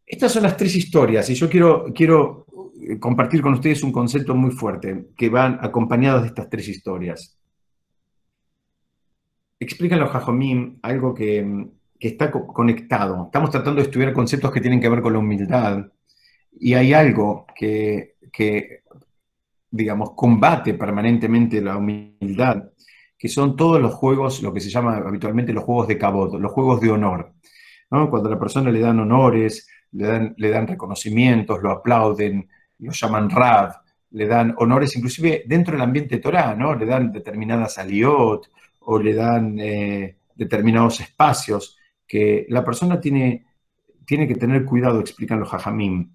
Speaker 1: Estas son las tres historias y yo quiero, quiero eh, compartir con ustedes un concepto muy fuerte que van acompañados de estas tres historias. Explican los Jajomim algo que, está conectado. Estamos tratando de estudiar conceptos que tienen que ver con la humildad y hay algo que, que digamos, combate permanentemente la humildad, que son todos los juegos, lo que se llama habitualmente los juegos de cabot, los juegos de honor. Cuando a la persona le dan honores, le dan, le dan reconocimientos, lo aplauden, lo llaman Rav, le dan honores, inclusive dentro del ambiente Torah, ¿no? Le dan determinadas aliot o le dan eh, determinados espacios que la persona tiene, tiene que tener cuidado, explican los hajamim.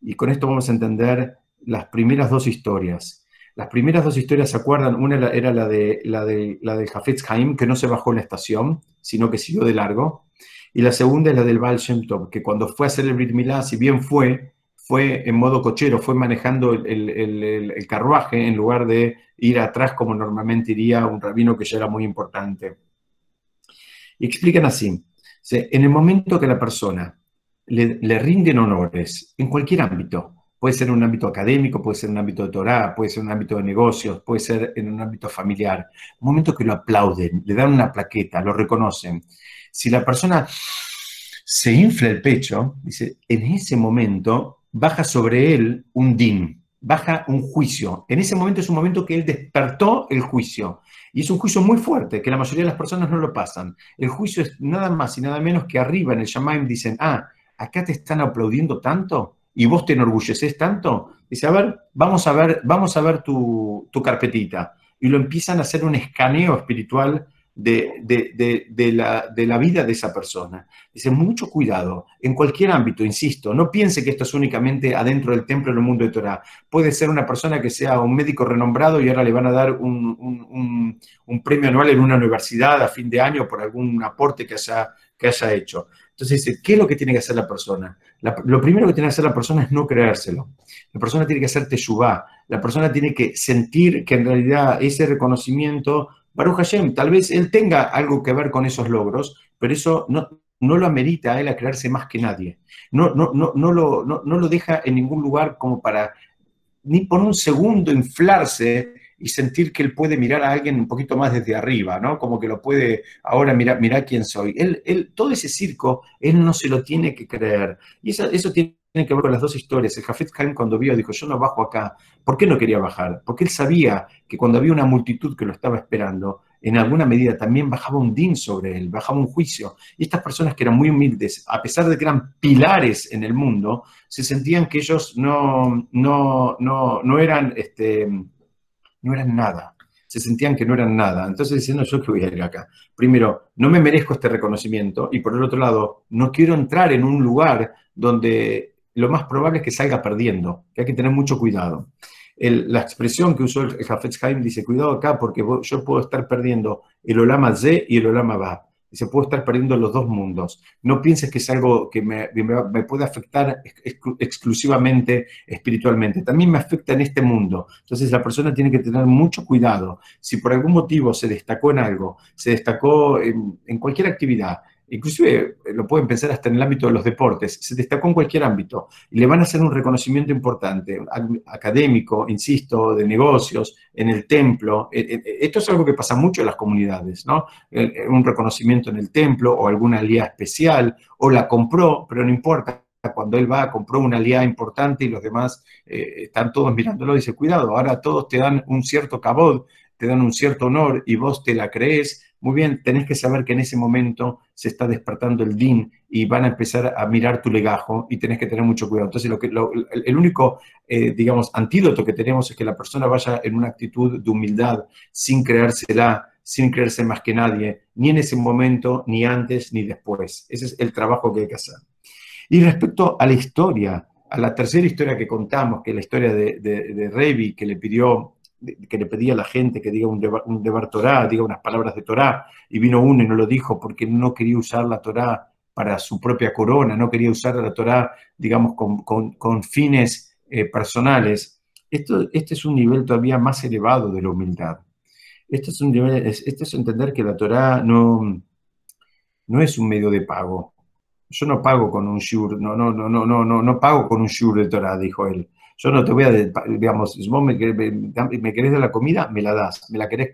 Speaker 1: Y con esto vamos a entender las primeras dos historias. Las primeras dos historias, ¿se acuerdan? Una era la de, la de, la de Hafetz Haim, que no se bajó en la estación, sino que siguió de largo. Y la segunda es la del Baal Shem Tov, que cuando fue a hacer el Brit Milá, si bien fue, fue en modo cochero, fue manejando el, carruaje en lugar de ir atrás como normalmente iría un rabino que ya era muy importante. Y explican así, en el momento que la persona le, le rinden honores en cualquier ámbito, puede ser en un ámbito académico, puede ser en un ámbito de Torah, puede ser en un ámbito de negocios, puede ser en un ámbito familiar, el momento que lo aplauden, le dan una plaqueta, lo reconocen, si la persona se infla el pecho, dice, en ese momento baja sobre él un din, baja un juicio. En ese momento es un momento que él despertó el juicio. Y es un juicio muy fuerte, que la mayoría de las personas no lo pasan. El juicio es nada más y nada menos que arriba en el Shamaim dicen, ah, acá te están aplaudiendo tanto y vos te enorgulleces tanto. Dice, a ver, vamos a ver, vamos a ver tu, tu carpetita. Y lo empiezan a hacer un escaneo espiritual de, la, vida de esa persona. Dice, mucho cuidado, en cualquier ámbito, insisto, no piense que esto es únicamente adentro del templo en el mundo de Torah. Puede ser una persona que sea un médico renombrado y ahora le van a dar un, premio anual en una universidad a fin de año por algún aporte que haya, que haya hecho. Entonces dice, ¿qué es lo que tiene que hacer la persona? lo primero que tiene que hacer la persona es no creérselo. La persona tiene que hacer teshuvah. La persona tiene que sentir que en realidad ese reconocimiento Baruch Hashem, tal vez él tenga algo que ver con esos logros, pero eso no, no lo amerita a él a creerse más que nadie. No, no, no, no, lo, no, lo deja en ningún lugar como para ni por un segundo inflarse y sentir que él puede mirar a alguien un poquito más desde arriba, ¿no? Como que lo puede, ahora mira, mira quién soy. Él, él, todo ese circo, él no se lo tiene que creer. Y eso, eso tiene tiene que ver con las dos historias. El Jafet Haim cuando vio dijo, yo no bajo acá. ¿Por qué no quería bajar? Porque él sabía que cuando había una multitud que lo estaba esperando, en alguna medida también bajaba un din sobre él, bajaba un juicio. Y estas personas que eran muy humildes, a pesar de que eran pilares en el mundo, se sentían que ellos no, no, no, no eran, este, no eran nada. Se sentían que no eran nada. Entonces diciendo, yo que voy a ir acá. Primero, no me merezco este reconocimiento. Y por el otro lado, no quiero entrar en un lugar donde lo más probable es que salga perdiendo, que hay que tener mucho cuidado. la expresión que usó el Jafetz Haim dice, cuidado acá porque yo puedo estar perdiendo el Olama Z y el Olama Ba. Dice, puedo estar perdiendo los dos mundos. No pienses que es algo que me, puede afectar exclusivamente espiritualmente. También me afecta en este mundo. Entonces la persona tiene que tener mucho cuidado. Si por algún motivo se destacó en algo, se destacó en cualquier actividad, inclusive eh, lo pueden pensar hasta en el ámbito de los deportes, se destacó en cualquier ámbito y le van a hacer un reconocimiento importante, académico, insisto, de negocios, en el templo. Eh, eh, esto es algo que pasa mucho en las comunidades, ¿no? Un reconocimiento en el templo o alguna alianza especial, o la compró, pero no importa, cuando él va, compró una alianza importante y los demás están todos mirándolo, dice, cuidado, ahora todos te dan un cierto cabod, te dan un cierto honor y vos te la crees, muy bien, tenés que saber que en ese momento se está despertando el DIN y van a empezar a mirar tu legajo y tenés que tener mucho cuidado. Entonces, lo que, el único, eh, digamos, antídoto que tenemos es que la persona vaya en una actitud de humildad, sin creérsela, sin creerse más que nadie, ni en ese momento, ni antes, ni después. Ese es el trabajo que hay que hacer. Y respecto a la historia, a la tercera historia que contamos, que es la historia de, de, de Revi, que le pidió que le pedía a la gente que diga un, debar, Torah, diga unas palabras de Torah, y vino uno y no lo dijo porque no quería usar la Torah para su propia corona, no quería usar la Torah, digamos, con, fines eh, personales. Esto, este es un nivel todavía más elevado de la humildad. Este es, un nivel, este es entender que la Torah no, no es un medio de pago. Yo no pago con un shur, no, no, no, no, no, no pago con un shur de Torah, dijo él. Yo no te voy a, digamos, si vos me, querés de la comida, me la das. Me la querés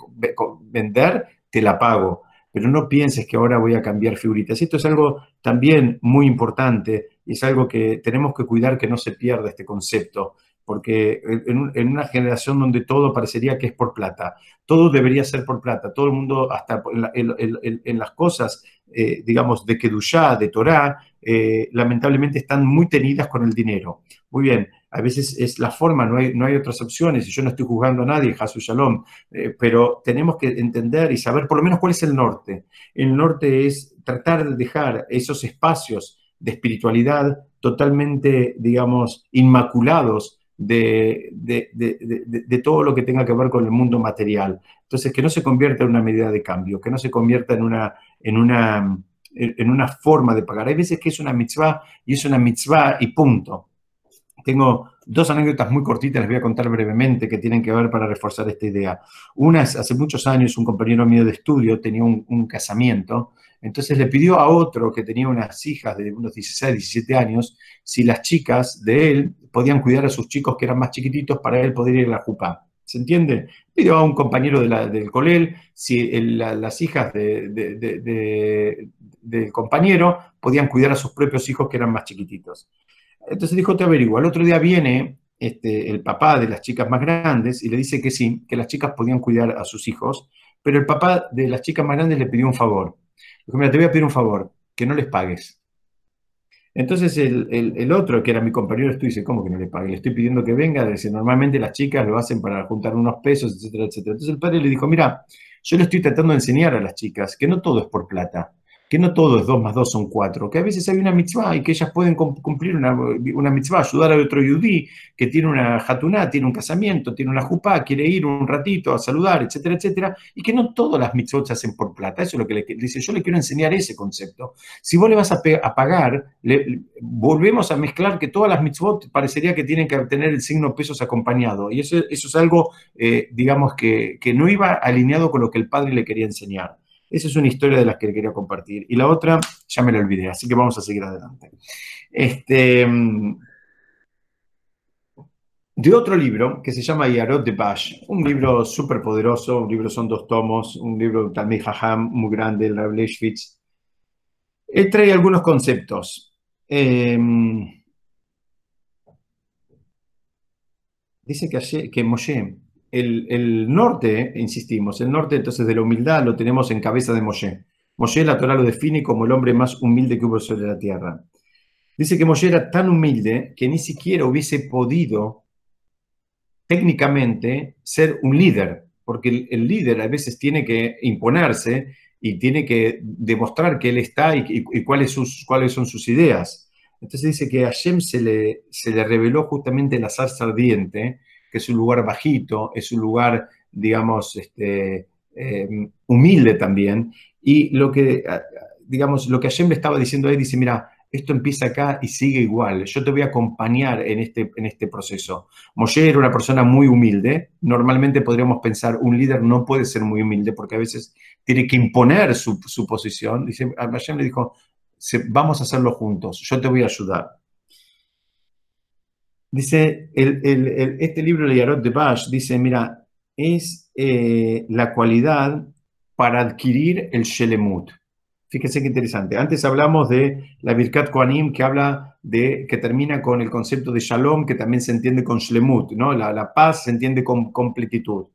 Speaker 1: vender, te la pago. Pero no pienses que ahora voy a cambiar figuritas. Esto es algo también muy importante y es algo que tenemos que cuidar que no se pierda este concepto porque en, una generación donde todo parecería que es por plata, todo debería ser por plata, todo el mundo, hasta en, las cosas, eh, digamos, de Kedushá, de Torah, eh, lamentablemente están muy tenidas con el dinero. Muy bien, a veces es la forma, no hay, no hay otras opciones, y yo no estoy juzgando a nadie, Hasu Shalom, eh, pero tenemos que entender y saber por lo menos cuál es el norte. El norte es tratar de dejar esos espacios de espiritualidad totalmente, digamos, inmaculados de, de, todo lo que tenga que ver con el mundo material. Entonces, que no se convierta en una medida de cambio, que no se convierta en una, en una, en una forma de pagar. Hay veces que es una mitzvah y es una mitzvah y punto. Tengo dos anécdotas muy cortitas, les voy a contar brevemente, que tienen que ver para reforzar esta idea. Una es, hace muchos años, un compañero mío de estudio tenía un, casamiento entonces le pidió a otro que tenía unas hijas de unos 16, 17 años, si las chicas de él podían cuidar a sus chicos que eran más chiquititos para él poder ir a la jupá. ¿Se entiende? Pidió a un compañero del colel si las hijas del compañero podían cuidar a sus propios hijos que eran más chiquititos. Entonces dijo, te averiguo. Al otro día viene este, el papá de las chicas más grandes y le dice que sí, que las chicas podían cuidar a sus hijos, pero el papá de las chicas más grandes le pidió un favor Dijo, mira, te voy a pedir un favor, que no les pagues. Entonces el, otro, que era mi compañero, estuvo dice, ¿cómo que no le pague? Le estoy pidiendo que venga, dice, normalmente las chicas lo hacen para juntar unos pesos, etcétera, etcétera. Entonces el padre le dijo, mira, yo le estoy tratando de enseñar a las chicas que no todo es por plata que no todo es 2 más 2 son 4, que a veces hay una mitzvah y que ellas pueden cumplir una, una mitzvah, ayudar a otro yudí que tiene una hatuná, tiene un casamiento, tiene una jupá, quiere ir un ratito a saludar, etcétera, etcétera, y que no todas las mitzvot se hacen por plata. Eso es lo que le dice, yo le quiero enseñar ese concepto. Si vos le vas a, pagar, volvemos a mezclar que todas las mitzvot parecería que tienen que tener el signo pesos acompañado, y eso, eso es algo, eh, digamos, que, que no iba alineado con lo que el padre le quería enseñar. Esa es una historia de las que quería compartir. Y la otra, ya me la olvidé, así que vamos a seguir adelante. Este, de otro libro que se llama Yarot de Bash, un libro súper poderoso, un libro son dos tomos, un libro también Jajam muy grande, el Rav trae algunos conceptos. Em, dice que, que Moshe el, norte, insistimos, el norte entonces de la humildad lo tenemos en cabeza de Moshe. Moshe la Torah lo define como el hombre más humilde que hubo sobre la tierra. Dice que Moshe era tan humilde que ni siquiera hubiese podido técnicamente ser un líder, porque el, líder a veces tiene que imponerse y tiene que demostrar que él está y, cuáles, son sus ideas. Entonces dice que a Hashem se le, se le reveló justamente la zarza ardiente que es un lugar bajito, es un lugar, digamos, este, eh, humilde también. Y lo que, digamos, lo que Hashem le estaba diciendo ahí, dice, mira, esto empieza acá y sigue igual. Yo te voy a acompañar en este, en este proceso. Moshe era una persona muy humilde. Normalmente podríamos pensar, un líder no puede ser muy humilde porque a veces tiene que imponer su, posición. Dice, Hashem le dijo, vamos a hacerlo juntos, yo te voy a ayudar. Dice, este libro de Yarot de Bash dice, mira, es eh, la cualidad para adquirir el Shelemut. Fíjese qué interesante. Antes hablamos de la Birkat Koanim, que habla de, que termina con el concepto de Shalom, que también se entiende con Shlemut, ¿no? La, paz se entiende con completitud.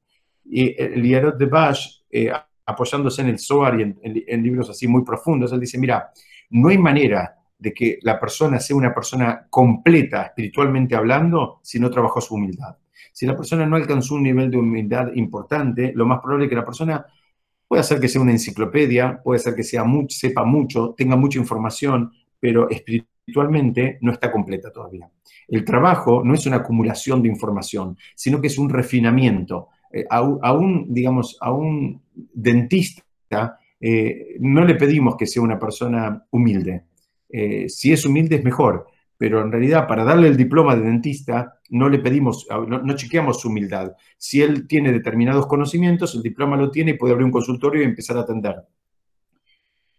Speaker 1: Y el Yarot de Bash, eh, apoyándose en el Zohar y en, libros así muy profundos, él dice, mira, no hay manera de que la persona sea una persona completa espiritualmente hablando si no trabajó su humildad. Si la persona no alcanzó un nivel de humildad importante, lo más probable es que la persona puede ser que sea una enciclopedia, puede ser que sea sepa mucho, tenga mucha información, pero espiritualmente no está completa todavía. El trabajo no es una acumulación de información, sino que es un refinamiento. Eh, a, un, digamos, a un dentista eh, no le pedimos que sea una persona humilde. Eh, si es humilde es mejor, pero en realidad para darle el diploma de dentista no le pedimos, no, chequeamos su humildad. Si él tiene determinados conocimientos, el diploma lo tiene y puede abrir un consultorio y empezar a atender.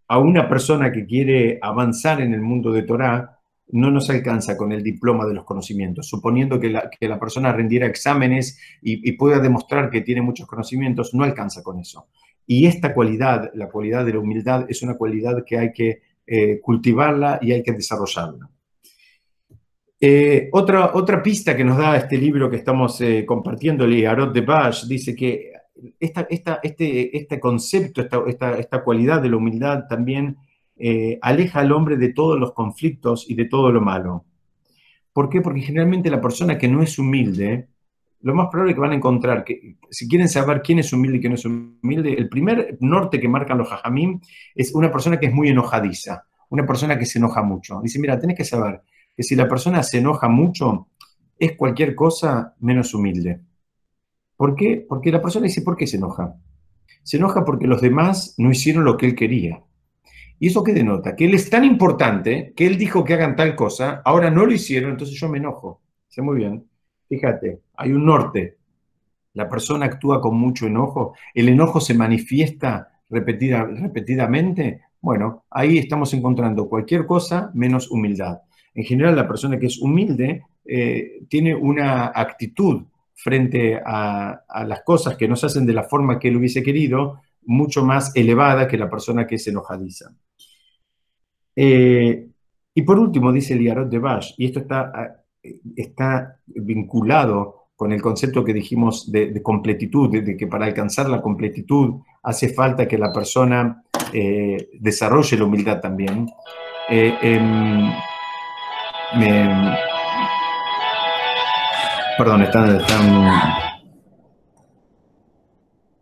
Speaker 1: A una persona que quiere avanzar en el mundo de Torah, no nos alcanza con el diploma de los conocimientos. Suponiendo que la, persona rendiera exámenes y, pueda demostrar que tiene muchos conocimientos, no alcanza con eso. Y esta cualidad, la cualidad de la humildad, es una cualidad que hay que eh, cultivarla y hay que desarrollarla. Eh, otra, otra pista que nos da este libro que estamos eh, compartiendo, Arot de Bash, dice que esta, este, este concepto, esta, esta, cualidad de la humildad también aleja al hombre de todos los conflictos y de todo lo malo. ¿Por qué? Porque generalmente la persona que no es humilde lo más probable que van a encontrar, que si quieren saber quién es humilde y quién no es humilde, el primer norte que marcan los jajamim es una persona que es muy enojadiza, una persona que se enoja mucho. Dice, mira, tenés que saber que si la persona se enoja mucho, es cualquier cosa menos humilde. ¿Por qué? Porque la persona dice, ¿por qué se enoja? Se enoja porque los demás no hicieron lo que él quería. ¿Y eso qué denota? Que él es tan importante que él dijo que hagan tal cosa, ahora no lo hicieron, entonces yo me enojo. Sé muy bien. Fíjate, hay un norte. La persona actúa con mucho enojo, el enojo se manifiesta repetida, repetidamente. Bueno, ahí estamos encontrando cualquier cosa menos humildad. En general, la persona que es humilde eh, tiene una actitud frente a, las cosas que no se hacen de la forma que él hubiese querido, mucho más elevada que la persona que es enojadiza. Eh, y por último, dice el de Bash, y esto está está vinculado con el concepto que dijimos de, completitud, de, que para alcanzar la completitud hace falta que la persona eh, desarrolle la humildad también. Eh, em, perdón, están,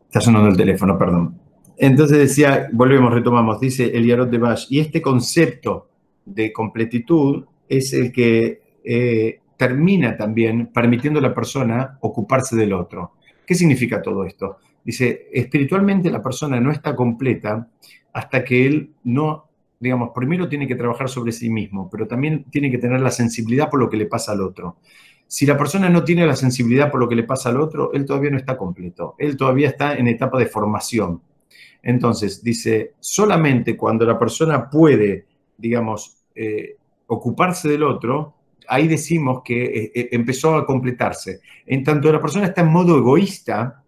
Speaker 1: está sonando el teléfono, perdón. Entonces decía, volvemos, retomamos, dice Eliarot de Bash, y este concepto de completitud es el que eh, termina también permitiendo a la persona ocuparse del otro. ¿Qué significa todo esto? Dice, espiritualmente la persona no está completa hasta que él no, digamos, primero tiene que trabajar sobre sí mismo, pero también tiene que tener la sensibilidad por lo que le pasa al otro. Si la persona no tiene la sensibilidad por lo que le pasa al otro, él todavía no está completo, él todavía está en etapa de formación. Entonces, dice, solamente cuando la persona puede, digamos, eh, ocuparse del otro, ahí decimos que eh, eh, empezó a completarse. En tanto la persona está en modo egoísta,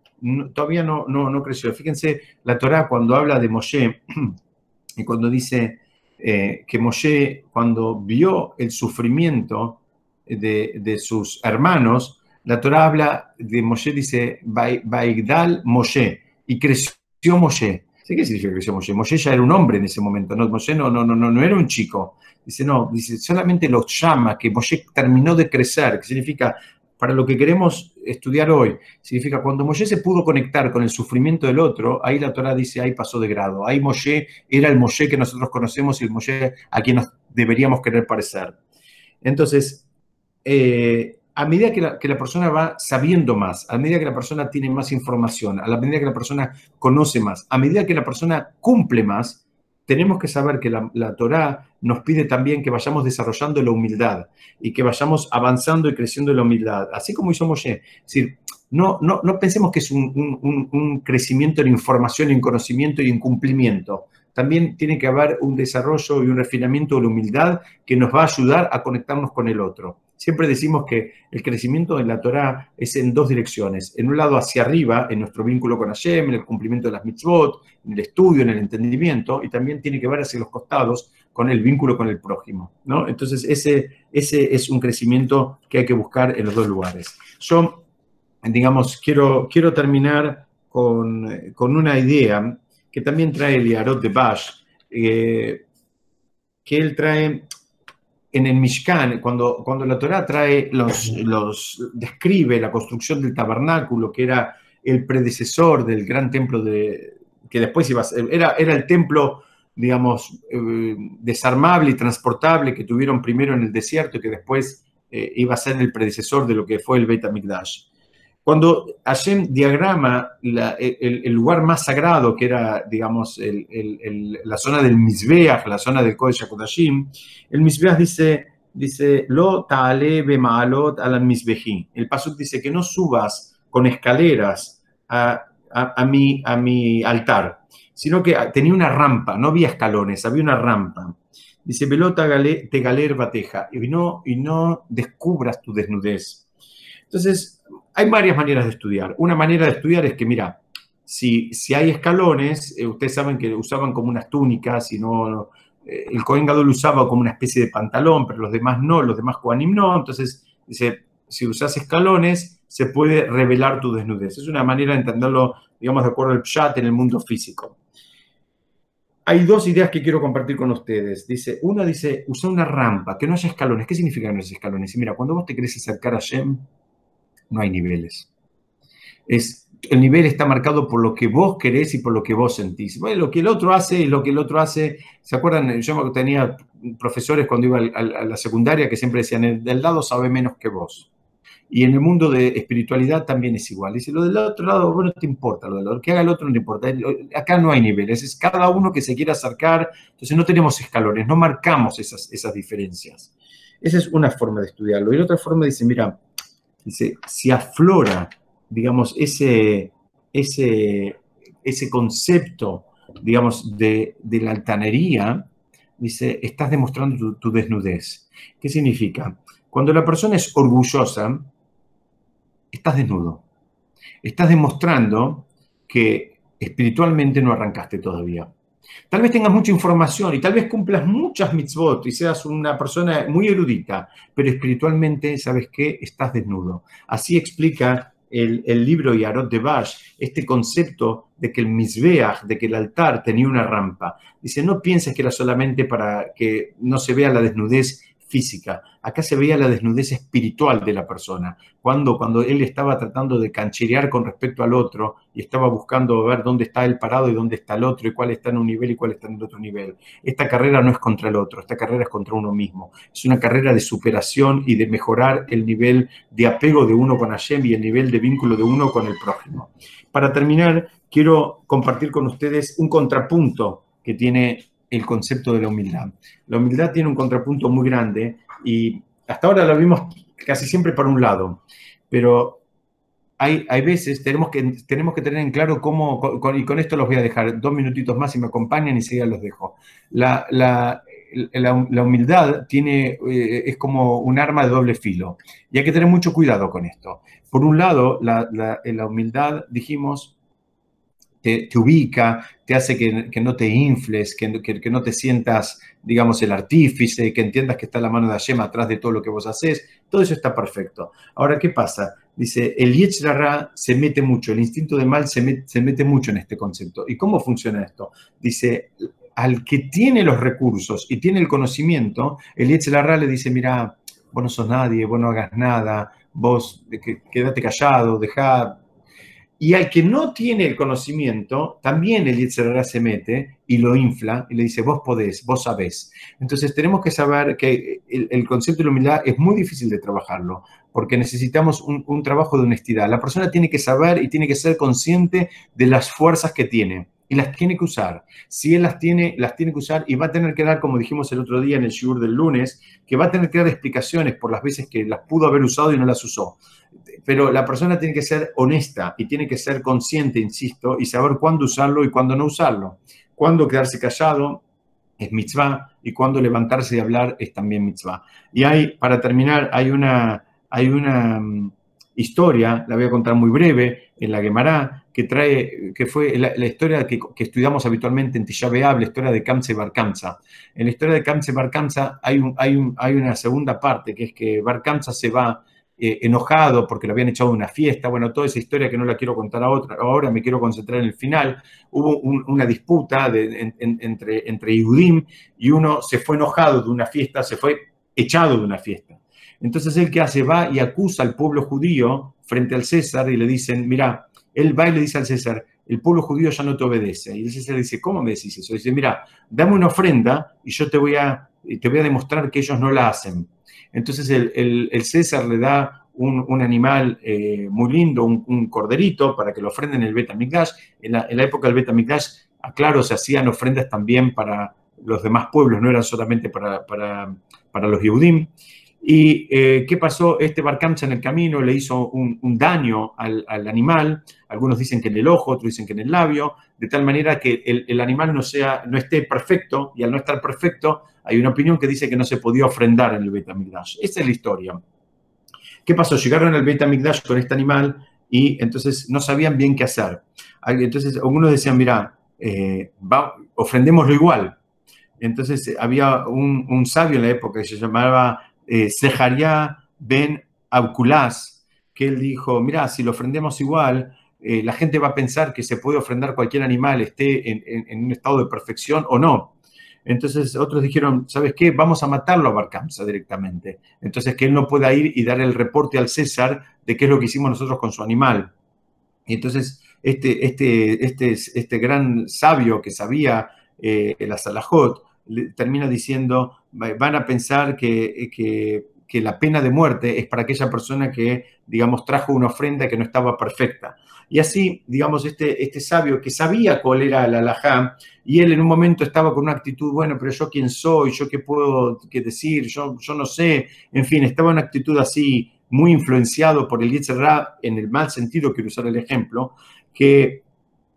Speaker 1: todavía no, no, creció. Fíjense, la Torá cuando habla de Moshe y cuando dice eh, que Moshe, cuando vio el sufrimiento de, sus hermanos, la Torá habla de Moshe, dice, Baigdal Moshe, y creció Moshe. Qué significa que creció Moshe? Moshe ya era un hombre en ese momento, ¿no? Moshe no, no, no, no era un chico. Dice, no, dice, solamente los llama, que Moshe terminó de crecer, que significa, para lo que queremos estudiar hoy, significa cuando Moshe se pudo conectar con el sufrimiento del otro, ahí la Torah dice, ahí pasó de grado, ahí Moshe era el Moshe que nosotros conocemos y el Moshe a quien deberíamos querer parecer. Entonces, eh, a medida que la, que la, persona va sabiendo más, a medida que la persona tiene más información, a la medida que la persona conoce más, a medida que la persona cumple más, tenemos que saber que la, la Torah nos pide también que vayamos desarrollando la humildad y que vayamos avanzando y creciendo en la humildad, así como hizo Moshe. Es decir, no, no, no pensemos que es un, un, un, crecimiento en información, en conocimiento y en cumplimiento. También tiene que haber un desarrollo y un refinamiento de la humildad que nos va a ayudar a conectarnos con el otro. Siempre decimos que el crecimiento en la Torah es en dos direcciones. En un lado hacia arriba, en nuestro vínculo con Hashem, en el cumplimiento de las mitzvot, en el estudio, en el entendimiento, y también tiene que ver hacia los costados con el vínculo con el prójimo. Entonces, ese, ese es un crecimiento que hay que buscar en los dos lugares. Yo, digamos, quiero, quiero terminar con, con una idea que también trae el Yarot de Bash, eh, que él trae en el Mishkan, cuando, cuando la Torah trae los, los, describe la construcción del tabernáculo, que era el predecesor del gran templo de, que después iba a ser, era, era el templo, digamos, eh, desarmable y transportable que tuvieron primero en el desierto y que después eh, iba a ser el predecesor de lo que fue el Beit HaMikdash. Cuando Hashem diagrama la, el, el, lugar más sagrado, que era, digamos, el, el, la zona del Mizbeach, la zona del Kodesh HaKodashim, el Mizbeach dice, dice, lo ta'ale bemalot al Mizbehi. El Pasuk dice que no subas con escaleras a, a, a, mi, a mi altar, sino que tenía una rampa, no había escalones, había una rampa. Dice, velota te galer bateja, y no, y no descubras tu desnudez. Entonces, hay varias maneras de estudiar. Una manera de estudiar es que, mira, si, si hay escalones, eh, ustedes saben que usaban como unas túnicas, y no, eh, el Cohen Gadol usaba como una especie de pantalón, pero los demás no, los demás Kohanim no. Entonces, dice, si usas escalones, se puede revelar tu desnudez. Es una manera de entenderlo, digamos, de acuerdo al chat en el mundo físico. Hay dos ideas que quiero compartir con ustedes. Dice, una dice, usa una rampa, que no haya escalones. ¿Qué significa que no haya escalones? Y mira, cuando vos te querés acercar a Shem, no hay niveles. Es, el nivel está marcado por lo que vos querés y por lo que vos sentís. Bueno, lo que el otro hace y lo que el otro hace. ¿Se acuerdan? Yo tenía profesores cuando iba a la secundaria que siempre decían, el del lado sabe menos que vos. Y en el mundo de espiritualidad también es igual. Dice, lo del otro lado, bueno, no te importa, lo, lo que haga el otro no te importa. Acá no hay niveles, es cada uno que se quiera acercar. Entonces no tenemos escalones, no marcamos esas, esas diferencias. Esa es una forma de estudiarlo. Y la otra forma dice, mira, dice, si aflora, digamos, ese, ese, ese concepto, digamos, de, de, la altanería, dice, estás demostrando tu, tu, desnudez. ¿Qué significa? Cuando la persona es orgullosa, estás desnudo. Estás demostrando que espiritualmente no arrancaste todavía. Tal vez tengas mucha información y tal vez cumplas muchas mitzvot y seas una persona muy erudita, pero espiritualmente, ¿sabes qué? Estás desnudo. Así explica el, el libro Yarot de Bash este concepto de que el misbeach, de que el altar tenía una rampa. Dice, no pienses que era solamente para que no se vea la desnudez física. Acá se veía la desnudez espiritual de la persona. Cuando, cuando él estaba tratando de cancherear con respecto al otro y estaba buscando ver dónde está el parado y dónde está el otro y cuál está en un nivel y cuál está en el otro nivel. Esta carrera no es contra el otro, esta carrera es contra uno mismo. Es una carrera de superación y de mejorar el nivel de apego de uno con Hashem y el nivel de vínculo de uno con el prójimo. Para terminar, quiero compartir con ustedes un contrapunto que tiene el concepto de la humildad. La humildad tiene un contrapunto muy grande y hasta ahora lo vimos casi siempre para un lado, pero hay, hay veces, tenemos que, tenemos que tener en claro cómo, con, y con esto los voy a dejar dos minutitos más y me acompañan y seguida los dejo. La, la, la, la humildad tiene, eh, es como un arma de doble filo y hay que tener mucho cuidado con esto. Por un lado, la, la humildad, dijimos, te, ubica, te hace que, no te infles, que, no te sientas, digamos, el artífice, que entiendas que está la mano de Hashem atrás de todo lo que vos haces. Todo eso está perfecto. Ahora, ¿qué pasa? Dice, el Yetzirah se mete mucho, el instinto de mal se, met, se mete mucho en este concepto. ¿Y cómo funciona esto? Dice, al que tiene los recursos y tiene el conocimiento, el Yetzirah le dice, mira, vos no sos nadie, vos no hagas nada, vos quédate callado, deja Y al que no tiene el conocimiento, también el Yetzirah se mete y lo infla y le dice, vos podés, vos sabés. Entonces tenemos que saber que el, concepto de la humildad es muy difícil de trabajarlo, porque necesitamos un, un, trabajo de honestidad. La persona tiene que saber y tiene que ser consciente de las fuerzas que tiene y las tiene que usar. Si él las tiene, las tiene que usar y va a tener que dar, como dijimos el otro día en el Shur del lunes, que va a tener que dar explicaciones por las veces que las pudo haber usado y no las usó pero la persona tiene que ser honesta y tiene que ser consciente, insisto, y saber cuándo usarlo y cuándo no usarlo. Cuándo quedarse callado es mitzvah y cuándo levantarse y hablar es también mitzvah. Y hay, para terminar, hay una, hay una mm, historia, la voy a contar muy breve, en la Gemara, que trae, que fue la, historia que, estudiamos habitualmente en Tisha la historia de Kamse Bar En la historia de Kamse Bar hay, un, hay, un, hay una segunda parte, que es que Bar se va eh, enojado porque lo habían echado de una fiesta. Bueno, toda esa historia que no la quiero contar a otra, ahora me quiero concentrar en el final. Hubo una disputa entre, entre Yehudim y uno se fue enojado de una fiesta, se fue echado de una fiesta. Entonces él que hace va y acusa al pueblo judío frente al César y le dicen, mira, él va y le dice al César, el pueblo judío ya no te obedece. Y el César dice, ¿cómo me decís eso? Dice, mira, dame una ofrenda y yo te voy a, te voy a demostrar que ellos no la hacen. Entonces el, César le da un, animal eh, muy lindo, un, corderito, para que lo ofrenden en el Betamigdash. En la, en la época del Betamigdash, aclaro, se hacían ofrendas también para los demás pueblos, no eran solamente para, para, los Yehudim. ¿Y eh, qué pasó? Este Barkamcha en el camino le hizo un, daño al, animal, algunos dicen que en el ojo, otros dicen que en el labio, de tal manera que el, animal no, sea, no esté perfecto, y al no estar perfecto, hay una opinión que dice que no se podía ofrendar en el Beit. Esa es la historia. ¿Qué pasó? Llegaron al Beit HaMikdash con este animal y entonces no sabían bien qué hacer. Entonces algunos decían, mira, eh, ofrendémoslo igual. Entonces eh, había un, sabio en la época que se llamaba eh, Ben Auculás, que él dijo, mira, si lo ofrendemos igual, eh, la gente va a pensar que se puede ofrendar cualquier animal, esté en un estado de perfección o no. Entonces otros dijeron, ¿sabes qué? Vamos a matarlo a Barcamsa directamente. Entonces que él no pueda ir y dar el reporte al César de qué es lo que hicimos nosotros con su animal. Y entonces este, este, este, este gran sabio que sabía eh, la Salahot termina diciendo, van a pensar que, que, que la pena de muerte es para aquella persona que, digamos, trajo una ofrenda que no estaba perfecta. Y así, digamos, este, este sabio que sabía cuál era la alajá, y él en un momento estaba con una actitud, bueno, pero yo quién soy, yo qué puedo qué decir, yo, yo no sé, en fin, estaba en una actitud así muy influenciado por el Yitzhak en el mal sentido, quiero usar el ejemplo, que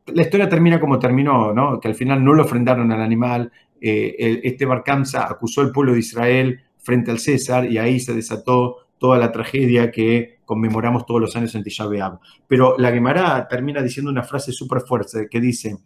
Speaker 1: la historia termina como terminó, ¿no? que al final no lo ofrendaron al animal, eh, este Barcanza acusó al pueblo de Israel frente al César y ahí se desató toda la tragedia que conmemoramos todos los años en Tisha Pero la Gemara termina diciendo una frase súper fuerte que dice,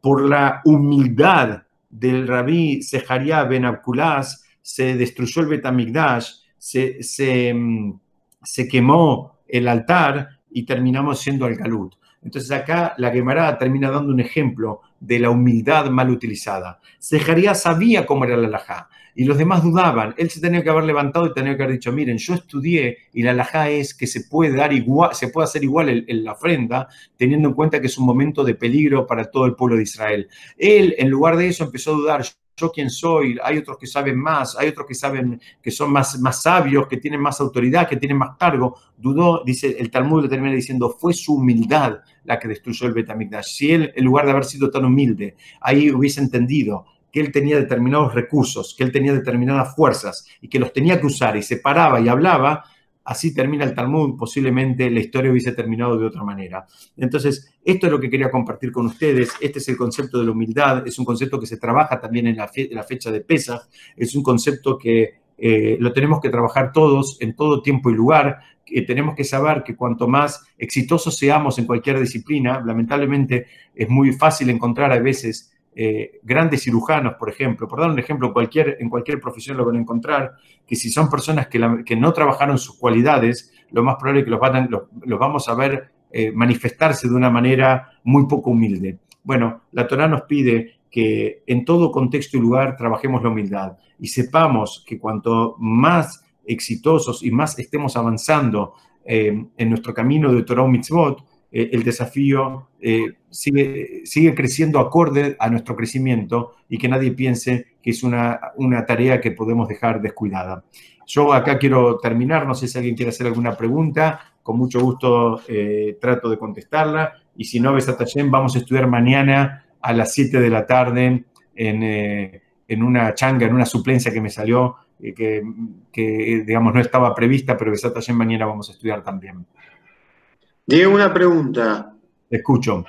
Speaker 1: por la humildad del rabí Sejaria Ben Abkulás, se destruyó el Betamigdash, se, se, mm, se, quemó el altar y terminamos yendo al Galut. Entonces acá la Gemara termina dando un ejemplo de la humildad mal utilizada. Sejaria sabía cómo era la alajá y los demás dudaban. Él se tenía que haber levantado y tenía que haber dicho, miren, yo estudié y la alajá es que se puede dar igual, se puede hacer igual en, la ofrenda, teniendo en cuenta que es un momento de peligro para todo el pueblo de Israel. Él, en lugar de eso, empezó a dudar, yo quién soy, hay otros que saben más, hay otros que saben que son más, más sabios, que tienen más autoridad, que tienen más cargo. Dudó, dice el Talmud, le termina diciendo, fue su humildad la que destruyó el Betamigdash. Si él, en lugar de haber sido tan humilde, ahí hubiese entendido que él tenía determinados recursos, que él tenía determinadas fuerzas y que los tenía que usar y se paraba y hablaba, así termina el Talmud, posiblemente la historia hubiese terminado de otra manera. Entonces, esto es lo que quería compartir con ustedes. Este es el concepto de la humildad, es un concepto que se trabaja también en la, fecha de Pesach, es un concepto que eh, lo tenemos que trabajar todos en todo tiempo y lugar. que tenemos que saber que cuanto más exitosos seamos en cualquier disciplina, lamentablemente es muy fácil encontrar a veces eh, grandes cirujanos, por ejemplo, por dar un ejemplo, en cualquier profesión lo van a encontrar, que si son personas que, no trabajaron sus cualidades, lo más probable es que los, van, vamos a ver eh, manifestarse de una manera muy poco humilde. Bueno, la Torah nos pide que en todo contexto y lugar trabajemos la humildad y sepamos que cuanto más exitosos y más estemos avanzando eh, en nuestro camino de Torah Mitzvot, el desafío sigue, sigue creciendo acorde a nuestro crecimiento y que nadie piense que es una, una tarea que podemos dejar descuidada. Yo acá quiero terminar, no sé si alguien quiere hacer alguna pregunta, con mucho gusto trato de contestarla y si no, Besatayem, vamos a estudiar mañana a las 7 de la tarde en, en una changa, en una suplencia que me salió que, que, digamos, no estaba prevista, pero también mañana vamos a estudiar también.
Speaker 2: Diego, una pregunta.
Speaker 1: escucho.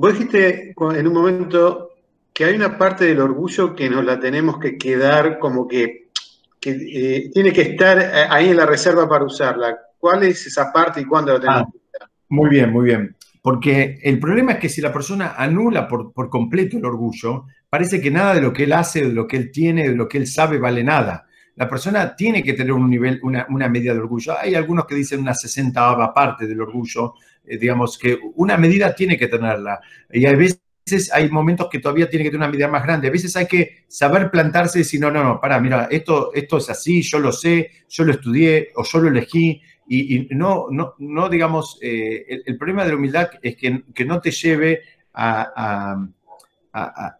Speaker 2: Vos dijiste en un momento que hay una parte del orgullo que nos la tenemos que quedar como que, que eh, tiene que estar eh, ahí en la reserva para usarla. ¿Cuál es esa parte y cuándo la tenemos
Speaker 1: ah, que usar? Muy bien, muy bien. Porque el problema es que si la persona anula por, por completo el orgullo, parece que nada de lo que él hace, de lo que él tiene, de lo que él sabe vale nada la persona tiene que tener un nivel, una, una medida de orgullo. Hay algunos que dicen una 60 parte del orgullo, digamos que una medida tiene que tenerla. Y a veces hay momentos que todavía tiene que tener una medida más grande. A veces hay que saber plantarse y decir, no, no, no, para, mira, esto, esto es así, yo lo sé, yo lo estudié o yo lo elegí. Y, no, no, no, digamos, eh, el, problema de la humildad es que, que no te lleve a, a,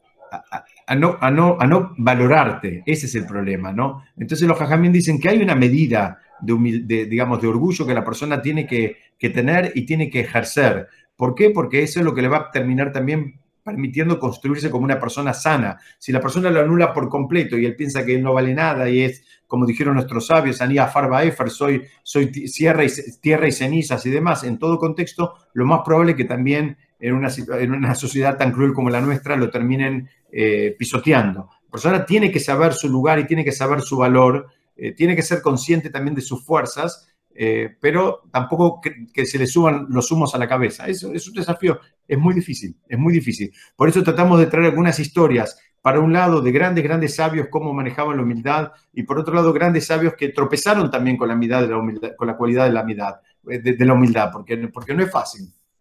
Speaker 1: a no, a, no, a no valorarte. Ese es el problema, ¿no? Entonces los jajamín dicen que hay una medida digamos, de orgullo que la persona tiene que, tener y tiene que ejercer. ¿Por qué? Porque eso es lo que le va a terminar también permitiendo construirse como una persona sana. Si la persona lo anula por completo y él piensa que no vale nada y es, como dijeron nuestros sabios, Anía Farba Efer, soy, soy tierra, y, tierra y cenizas y demás, en todo contexto, lo más probable es que también en una, en una sociedad tan cruel como la nuestra lo terminen eh, pisoteando. La persona tiene que saber su lugar y tiene que saber su valor, eh, tiene que ser consciente también de sus fuerzas, eh, pero tampoco que, se le suban los humos a la cabeza. Eso es un desafío, es muy difícil, es muy difícil. Por eso tratamos de traer algunas historias, para un lado, de grandes, grandes sabios, cómo manejaban la humildad, y por otro lado, grandes sabios que tropezaron también con la, humildad, con la cualidad de la humildad, de, la humildad porque, porque no es fácil.